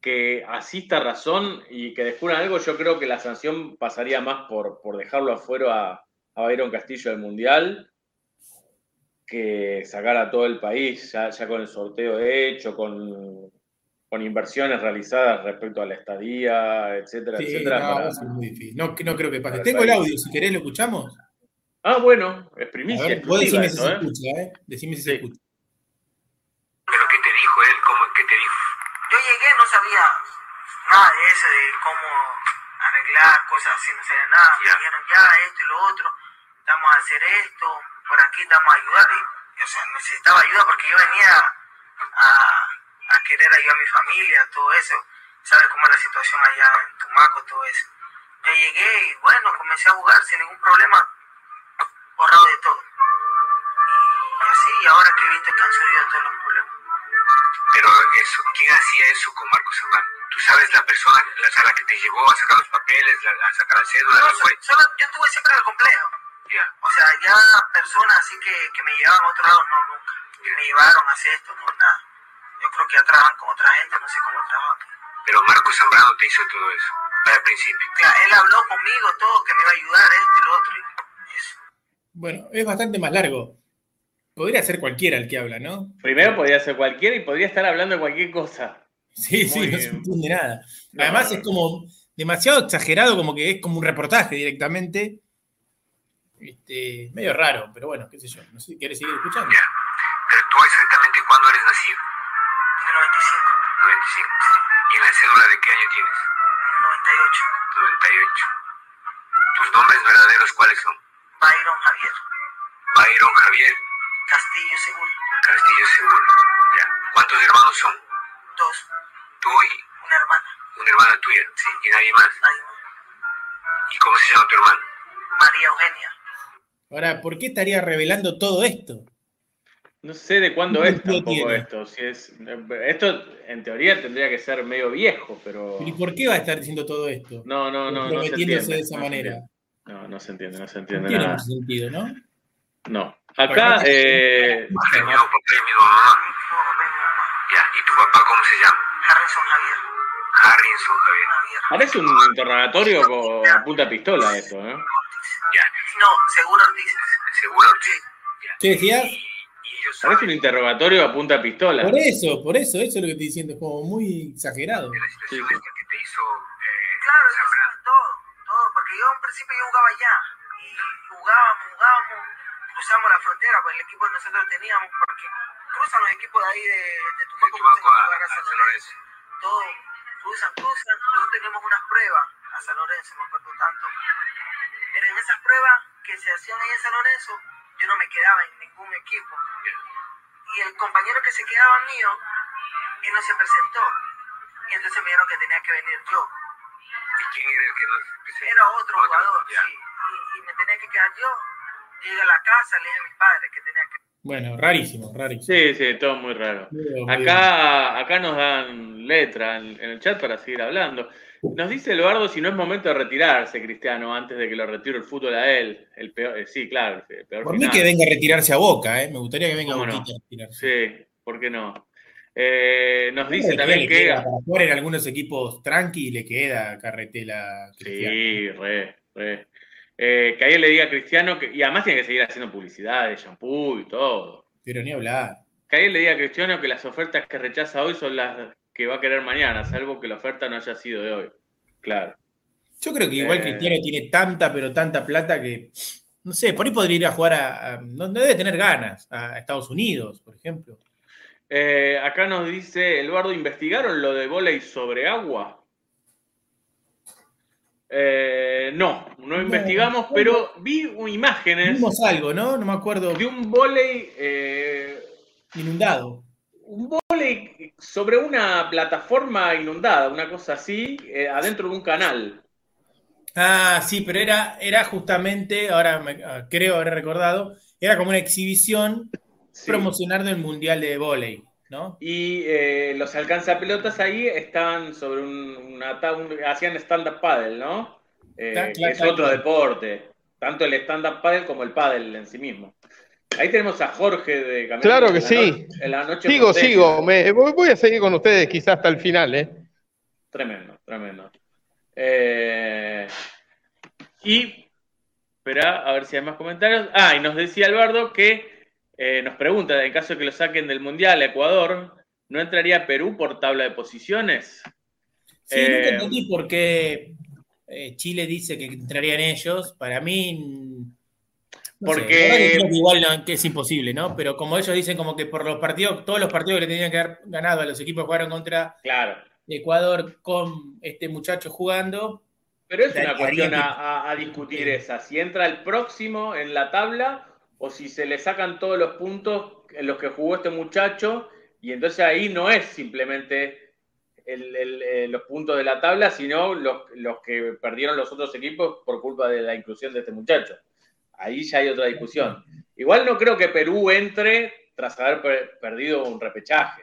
que asista razón y que descubran algo, yo creo que la sanción pasaría más por, por dejarlo afuera a, a Byron Castillo del Mundial que sacar a todo el país ya, ya con el sorteo hecho, con, con inversiones realizadas respecto a la estadía, etcétera, Sí, etcétera. no, para-. No, no creo que pase. el Tengo el audio, si querés lo escuchamos. Ah, bueno, es primicia. ver, vos exclusiva decime si eso, se ¿eh? escucha, ¿eh? Decime si se escucha. ¿Pero qué te dijo él? ¿Cómo, ¿Qué te dijo? Yo llegué, no sabía nada de eso, de cómo arreglar cosas así, no sabía nada. Me dijeron ya esto y lo otro, vamos a hacer esto, por aquí te vamos a ayudar. Y, o sea, necesitaba ayuda porque yo venía a, a querer ayudar a mi familia, todo eso. ¿Sabes cómo es la situación allá en Tumaco, todo eso? Yo llegué y bueno, comencé a jugar sin ningún problema, borrado de todo. Y así, y ahora que he visto que han subido todos los problemas. Pero eso, ¿quién hacía eso con Marcos Zambrano? ¿Tú sabes la persona la sala que te llevó a sacar los papeles, la- a sacar la cédula? No, so- solo, yo estuve siempre en el complejo. O sea, ya personas así que, que me llevaban a otro lado, no, nunca. Me llevaron a hacer esto, no, nada. Yo creo que ya trabajan con otra gente, no sé cómo trabajan. Pero Marcos Zambrano te hizo todo eso, al principio. Claro, él habló conmigo todo, que me iba a ayudar, esto y lo otro. y eso. Bueno, es bastante más largo. Podría ser cualquiera el que habla, ¿no? Primero podría ser cualquiera y podría estar hablando de cualquier cosa. Sí, sí, Muy no se bien. entiende nada. No, Además no, es como demasiado exagerado, como que es como un reportaje directamente. Este, medio raro, pero bueno, qué sé yo. No sé, ¿quieres seguir escuchando? Ya. Pero tú exactamente cuándo eres nacido? En el 95, 95. ¿Y en la cédula de qué año tienes? 98, 98. ¿Tus nombres verdaderos cuáles son? Byron Javier, Byron Javier Castillo Seguro, Castillo Seguro. Ya. ¿Cuántos hermanos son? dos, Tú y una hermana, una hermana tuya. Sí. ¿Y nadie más? nadie más. ¿Y cómo se llama tu hermano? María Eugenia. Ahora, ¿por qué estaría revelando todo esto? No sé de cuándo ¿Qué es tampoco tiene? esto. Si es, esto en teoría tendría que ser medio viejo, pero. ¿Y por qué va a estar diciendo todo esto? No, no, no, no se Comprometiéndose entiende. de esa no se manera. entiende. No, no se entiende, no se No entiende tiene nada. mucho sentido, ¿no? No. Acá, eh. No, mi mamá. Ya. ¿Y tu papá cómo se llama? Harrison Javier. Harrison Javier. Javier. parece un interrogatorio con a punta pistola esto, ¿eh? Ya. No, seguro Ortiz. Seguro Ortiz. ¿Qué decías? Parece un interrogatorio a punta pistola. Por eso, por eso, eso es lo que estoy diciendo, es como muy exagerado. de la situación Sí. esta que te hizo eh, Claro, eso todo, todo, porque yo en principio yo jugaba allá y jugábamos, jugábamos, cruzamos la frontera por el equipo que nosotros teníamos, porque cruzan los equipos de ahí de, de Tumaco, a, San Lorenzo, Lorenzo. todo, cruzan, cruzan, nosotros teníamos unas pruebas a San Lorenzo, me acuerdo tanto, pero en esas pruebas que se hacían ahí en San Lorenzo, yo no me quedaba en ningún equipo, y el compañero que se quedaba mío, él no se presentó, y entonces me dijeron que tenía que venir yo, ¿Y quién era el que nos presentó? era otro jugador, ya. sí. Y, y me tenía que quedar yo. Llegué a la casa, le dije a mis padres que tenía que. Bueno, rarísimo, rarísimo. Sí, sí, todo muy raro. Acá, acá nos dan letra en, en el chat para seguir hablando. Nos dice Eduardo si no es momento de retirarse, Cristiano, antes de que lo retire el fútbol a él. El peor, eh, sí, claro, el peor Por mí que venga a retirarse a Boca, ¿eh? Me gustaría que venga a. Boquita a retirarse. Sí, ¿por qué no? Eh, nos dice también que. Para jugar en algunos equipos tranqui le queda carretela Cristiano. Sí, re, re. Eh, que ayer le diga a Cristiano que. Y además tiene que seguir haciendo publicidad de shampoo y todo. Pero ni hablar. Que ayer le diga a Cristiano que las ofertas que rechaza hoy son las que va a querer mañana, salvo que la oferta no haya sido de hoy. Claro. Yo creo que igual Eh. Cristiano tiene tanta, pero tanta plata que, no sé, por ahí podría ir a jugar a, no debe tener ganas, a Estados Unidos, por ejemplo. Eh, acá nos dice Eduardo, ¿investigaron lo de volei sobre agua? Eh, no, no investigamos, no. pero vi imágenes Vimos algo, ¿no? No me acuerdo. de un volei, eh, Inundado. un volei sobre una plataforma inundada, una cosa así, eh, adentro de un canal. Ah, sí, pero era, era justamente, ahora me- ah, creo haber recordado, era como una exhibición Sí. promocionar del Mundial de Volei, ¿no? Y eh, los alcanzapelotas ahí estaban sobre un, una un- hacían stand-up paddle, ¿no? Eh, que claro, es otro deporte, tanto el stand-up paddle como el paddle en sí mismo. Ahí tenemos a Jorge de Claro que en sí. no- en la noche Sigo, sigo. Me, voy, voy a seguir con ustedes quizás hasta el final, ¿eh? Tremendo, tremendo. Eh, y, espera, a ver si hay más comentarios. Ah, y nos decía Alberto que eh, nos pregunta, en caso de que lo saquen del Mundial a Ecuador, ¿no entraría Perú por tabla de posiciones? Sí, nunca Eh, entendí por qué eh, Chile dice que entrarían ellos. Para mí. no Porque- igual no, que es imposible, ¿no? Pero como ellos dicen, como que por los partidos, todos los partidos que le tenían que haber ganado a los equipos que jugaron contra Claro. Ecuador con este muchacho jugando. Pero es una cuestión que- a, a- a discutir esa, si entra el próximo en la tabla o si se le sacan todos los puntos en los que jugó este muchacho y entonces ahí no es simplemente el- el, eh, los puntos de la tabla, sino los, los que perdieron los otros equipos por culpa de la inclusión de este muchacho. Ahí ya hay otra discusión. Igual no creo que Perú entre tras haber per- perdido un repechaje.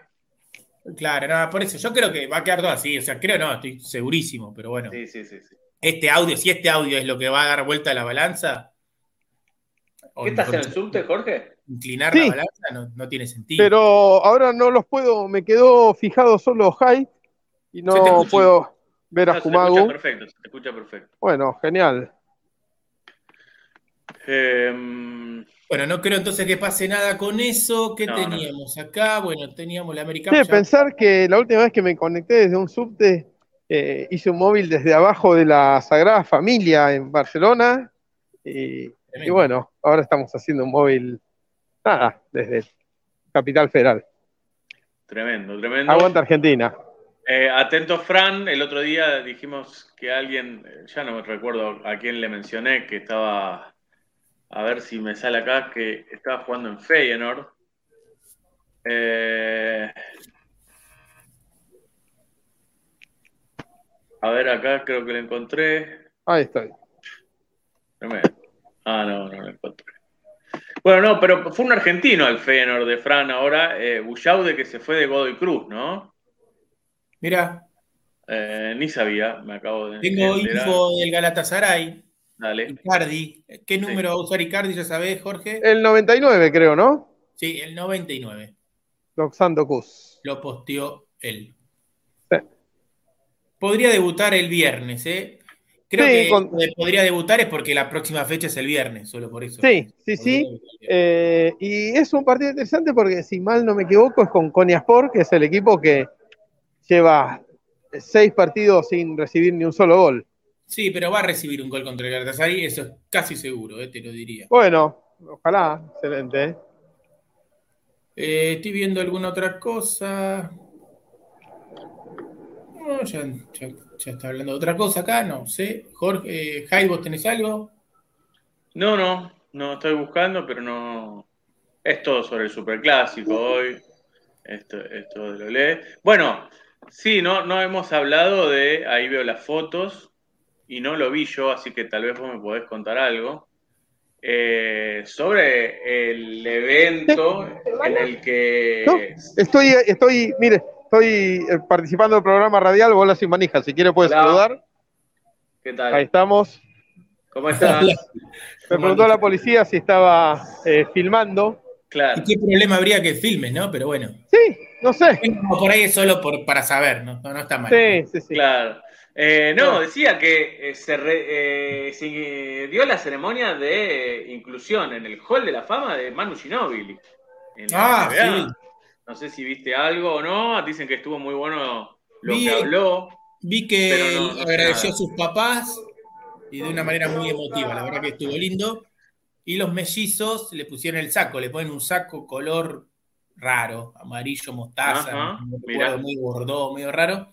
Claro, no, por eso yo creo que va a quedar todo así. O sea, creo no, estoy segurísimo, pero bueno. Sí, sí, sí. sí. Este audio, si este audio es lo que va a dar vuelta a la balanza. ¿Qué estás en el subte, Jorge? Inclinar Sí. la balanza no, no tiene sentido. Pero ahora no los puedo, me quedó fijado solo Hyde y no puedo ver a No, se te escucha perfecto, se te escucha perfecto. Bueno, genial. Em, Bueno, no creo entonces que pase nada con eso. ¿Qué No, teníamos acá? Bueno, teníamos la Americana. Sí, pensar que la última vez que me conecté desde un subte, eh, hice un móvil desde abajo de la Sagrada Familia en Barcelona. Y, y bueno, ahora estamos haciendo un móvil, nada, desde Capital Federal. tremendo, tremendo. Aguanta Argentina. Eh, atento, Fran. El otro día dijimos que alguien, eh, ya no me recuerdo a quién le mencioné, que estaba, a ver si me sale acá, que estaba jugando en Feyenoord. Eh, a ver, acá creo que lo encontré. Ahí estoy. Tremendo. Ah, no, no lo encontré. Bueno, no, pero fue un argentino el Feyenoord de Fran ahora, eh, Bullaude, que se fue de Godoy Cruz, ¿no? Mira, Eh, ni sabía, me acabo de tengo de info del Galatasaray. Dale. Icardi. ¿Qué número va a usar Icardi? Ya sabés, Jorge. El 99, creo, ¿no? Sí, el 99. Doxando Cus. Lo posteó él. Sí. Podría debutar el viernes, ¿eh? Creo Sí, que con- podría debutar es porque la próxima fecha es el viernes, solo por eso. Sí, sí, sí. Eh, y es un partido interesante porque, si mal no me equivoco, es con Konyaspor, que es el equipo que lleva seis partidos sin recibir ni un solo gol. Sí, pero va a recibir un gol contra el Galatasaray, eso es casi seguro, eh, te lo diría. Bueno, ojalá, excelente. ¿eh? Eh, estoy viendo alguna otra cosa. No, ya, ya- ya está hablando de otra cosa acá, no sé. Jorge, eh, Jai, ¿vos tenés algo? No, no, no estoy buscando, pero no. Es todo sobre el superclásico hoy. Esto, esto lo lee. Bueno, sí, no, no hemos hablado de. Ahí veo las fotos y no lo vi yo, así que tal vez vos me podés contar algo. eh, sobre el evento en el que. ¿No? Estoy, estoy, mire, estoy eh, participando del programa radial Bola sin manija. Si quiere puede Hola. saludar. ¿Qué tal? Ahí estamos. ¿Cómo estás? Me preguntó la policía si estaba eh, filmando. Claro. ¿Y qué problema habría que filmes, no? Pero bueno. Sí, no sé. No, por ahí es solo por, para saber, ¿no? No, no está mal. Sí, sí, sí. Claro. Eh, no, decía que eh, se, re- eh, se dio la ceremonia de inclusión en el Hall de la Fama de Manu Ginóbili. Ah, sí. No sé si viste algo o no. Dicen que estuvo muy bueno lo Vi- que habló. Vi que no- agradeció nada. a sus papás y de una manera muy emotiva, la verdad que estuvo lindo. Y los mellizos le pusieron el saco, le ponen un saco color raro, amarillo, mostaza, Ajá, no mirá. recuerdo, muy gordo, medio raro.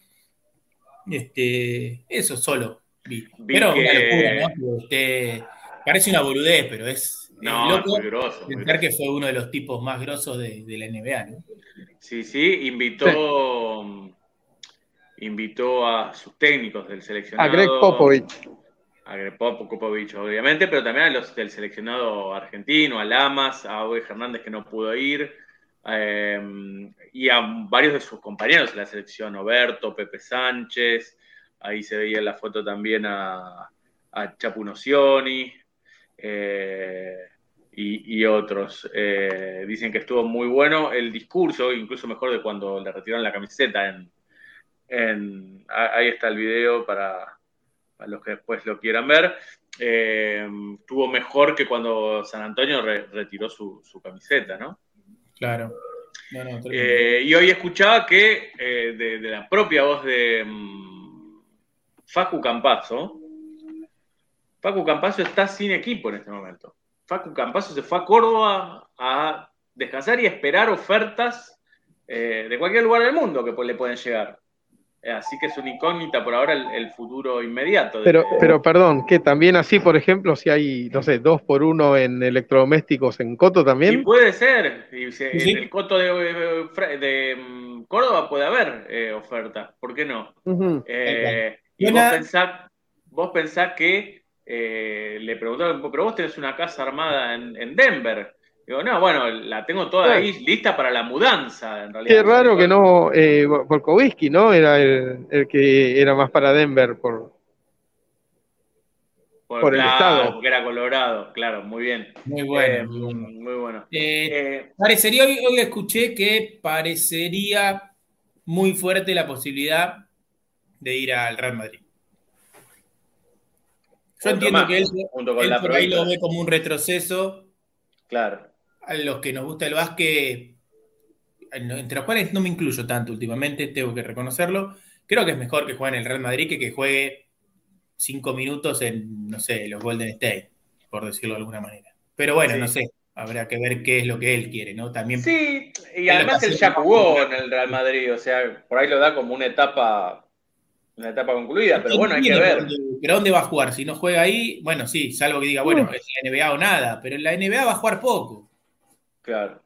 Este, eso solo vi. Vi pero una locura, ¿no? Este, parece una boludez, pero es, es No, loco grosso, muy pensar que fue uno de los tipos más grosos de, de la NBA, ¿no? Sí, sí, invitó, invitó a sus técnicos del seleccionado. A Greg Popovich. a Greg Pop- Popovich, obviamente, pero también a los del seleccionado argentino, a Lamas, a Ove Hernández que no pudo ir, eh, y a varios de sus compañeros de la selección, Oberto, Pepe Sánchez, ahí se veía en la foto también a, a Chapu Nocioni, eh, y, y otros. Eh, dicen que estuvo muy bueno el discurso, incluso mejor de cuando le retiraron la camiseta en, en- ahí está el video para, para los que después lo quieran ver. Eh, tuvo mejor que cuando San Antonio re- retiró su, su camiseta, ¿no? Claro. No, no, tremendo. Eh, y hoy escuchaba que de, de la propia voz de mm, Facu Campazzo, Facu Campazzo está sin equipo en este momento. Facu Campazzo se fue a Córdoba a descansar y esperar ofertas eh, de cualquier lugar del mundo que le pueden llegar. Eh, así que es una incógnita por ahora el, el futuro inmediato. de- Pero, pero perdón, que también así, por ejemplo, si hay, no sé, dos por uno en electrodomésticos en Coto Y también. puede ser. Y se- Sí. En el coto de, mm, Córdoba puede haber eh, ofertas. ¿Por qué no? Eh, y vos pensás, vos pensás que eh, le preguntaron, pero vos tenés una casa armada en, en Denver. Digo, no, bueno, la tengo toda Claro. ahí lista para la mudanza, en realidad. Qué raro que no, eh, Volkowski, ¿no? Era el, el que era más para Denver por, Por, por el estado. Porque era Colorado, claro, muy bien. Muy bueno, Eh, muy bueno. muy bueno. Eh, Eh, Parecería, hoy, hoy escuché que parecería muy fuerte la posibilidad de ir al Real Madrid. Yo entiendo más, que él, junto con él la por ahí lo ve como un retroceso. claro. A los que nos gusta el básquet, entre los cuales no me incluyo tanto últimamente, tengo que reconocerlo. Creo que es mejor que juegue en el Real Madrid que que juegue cinco minutos en, no sé, los Golden State, por decirlo de alguna manera. Pero bueno, Sí. no sé, habrá que ver qué es lo que él quiere, ¿no? También Sí, y además él ya jugó en el Real Madrid, o sea, por ahí lo da como una etapa, una etapa concluida, pero bueno, hay que ver. pero- ¿dónde va a jugar? Si no juega ahí, bueno, sí, salvo que diga, bueno, es la NBA o nada, pero en la NBA va a jugar poco. Claro.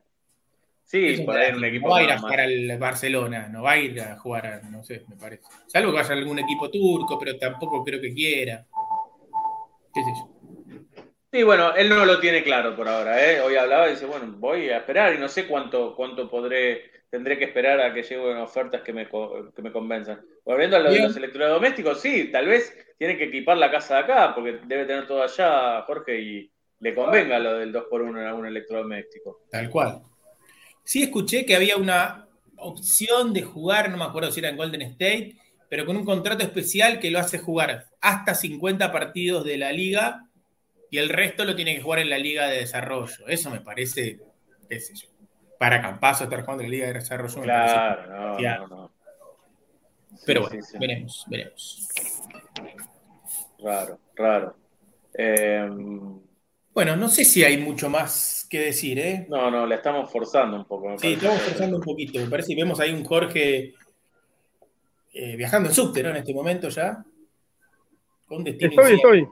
Sí, por ahí un equipo no va a ir a jugar al Barcelona, no va a ir a jugar a, no sé, me parece. Salvo que vaya a algún equipo turco, pero tampoco creo que quiera. ¿Qué sé yo? Sí, bueno, él no lo tiene claro por ahora, ¿eh? Hoy hablaba y dice, bueno, voy a esperar y no sé cuánto, cuánto podré, tendré que esperar a que lleguen ofertas que me, que me convenzan. Volviendo a lo de los electrodomésticos, sí, tal vez tiene que equipar la casa de acá, porque debe tener todo allá, Jorge, y le convenga lo del 2x1 en algún electrodoméstico. Tal cual. Sí escuché que había una opción de jugar, no me acuerdo si era en Golden State, pero con un contrato especial que lo hace jugar hasta 50 partidos de la liga y el resto lo tiene que jugar en la liga de desarrollo. Eso me parece, qué sé yo, para Campazo estar jugando en la liga de parece- Claro, no, demasiado. no, no. Pero Sí, bueno, sí, sí. veremos, veremos. Raro, raro. Eh, Bueno, no sé si hay mucho más que decir, ¿eh? no, no, la estamos forzando un poco. me Sí, estamos forzando un poquito. Me parece que vemos ahí un Jorge eh, viajando en subte, ¿no? En este momento ya. Con destino Estoy, incierto. estoy.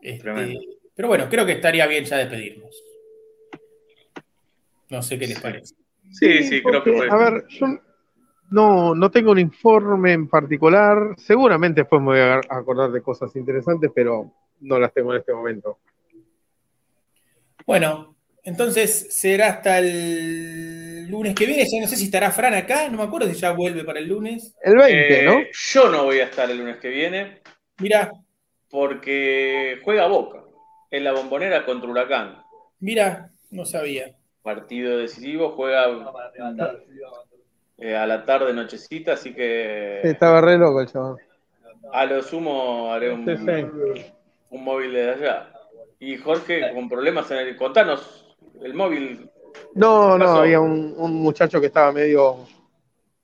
Este, pero bueno, creo que estaría bien ya despedirnos. No sé qué les parece. Sí, sí, creo que fue. A ver, yo no, no tengo un informe en particular. Seguramente después me voy a acordar de cosas interesantes, pero no las tengo en este momento. Bueno, entonces será hasta el lunes que viene. Ya no sé si estará Fran acá. No me acuerdo si ya vuelve para el lunes. El 20, Eh, ¿no? Yo no voy a estar el lunes que viene Mira, porque juega Boca en la bombonera contra Huracán. mira, no sabía. Partido decisivo, juega eh, a la tarde, nochecita, así Sí, que estaba re loco el chaval. a lo sumo haré un, un móvil desde allá. Y Jorge, con problemas en el. Contanos, el móvil. No, ¿Qué no, había un, un muchacho que estaba medio,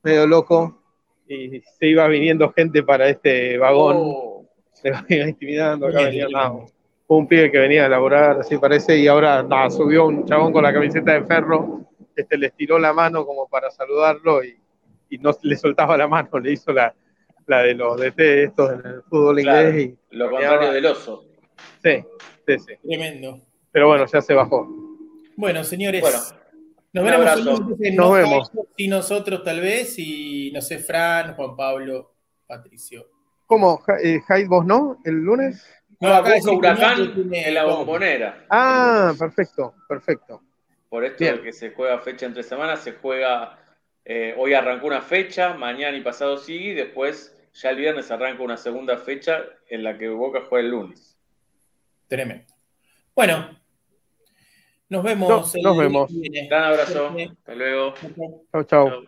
medio loco y se iba viniendo gente para este vagón. Oh, Se iba intimidando. Acá venía bien. Un pibe que venía a laburar, así parece, y ahora subió un chabón con la camiseta de ferro, este le estiró la mano como para saludarlo y, y no le soltaba la mano, le hizo la, la de los DT estos en el fútbol Claro. inglés y lo contrario del oso. sí, sí, sí. Tremendo. Pero bueno, ya se bajó. Bueno, señores. Bueno, nos un veremos entonces, Nos no vemos. Y nosotros tal vez, y no sé, Fran, Juan Pablo, Patricio. ¿Cómo? Ja- eh, Hyde, vos no? ¿El lunes? Que Huracán tiene- en la bombonera. Ah, perfecto, perfecto. Por esto Bien. de que se juega fecha entre semanas, se juega. eh, hoy arrancó una fecha, mañana y pasado sigue, y después ya el viernes arranca una segunda fecha en la que Boca juega el lunes. Tremendo. Bueno, nos vemos. No, nos vemos. viene. Gran abrazo. Hasta luego. Chau. Chau.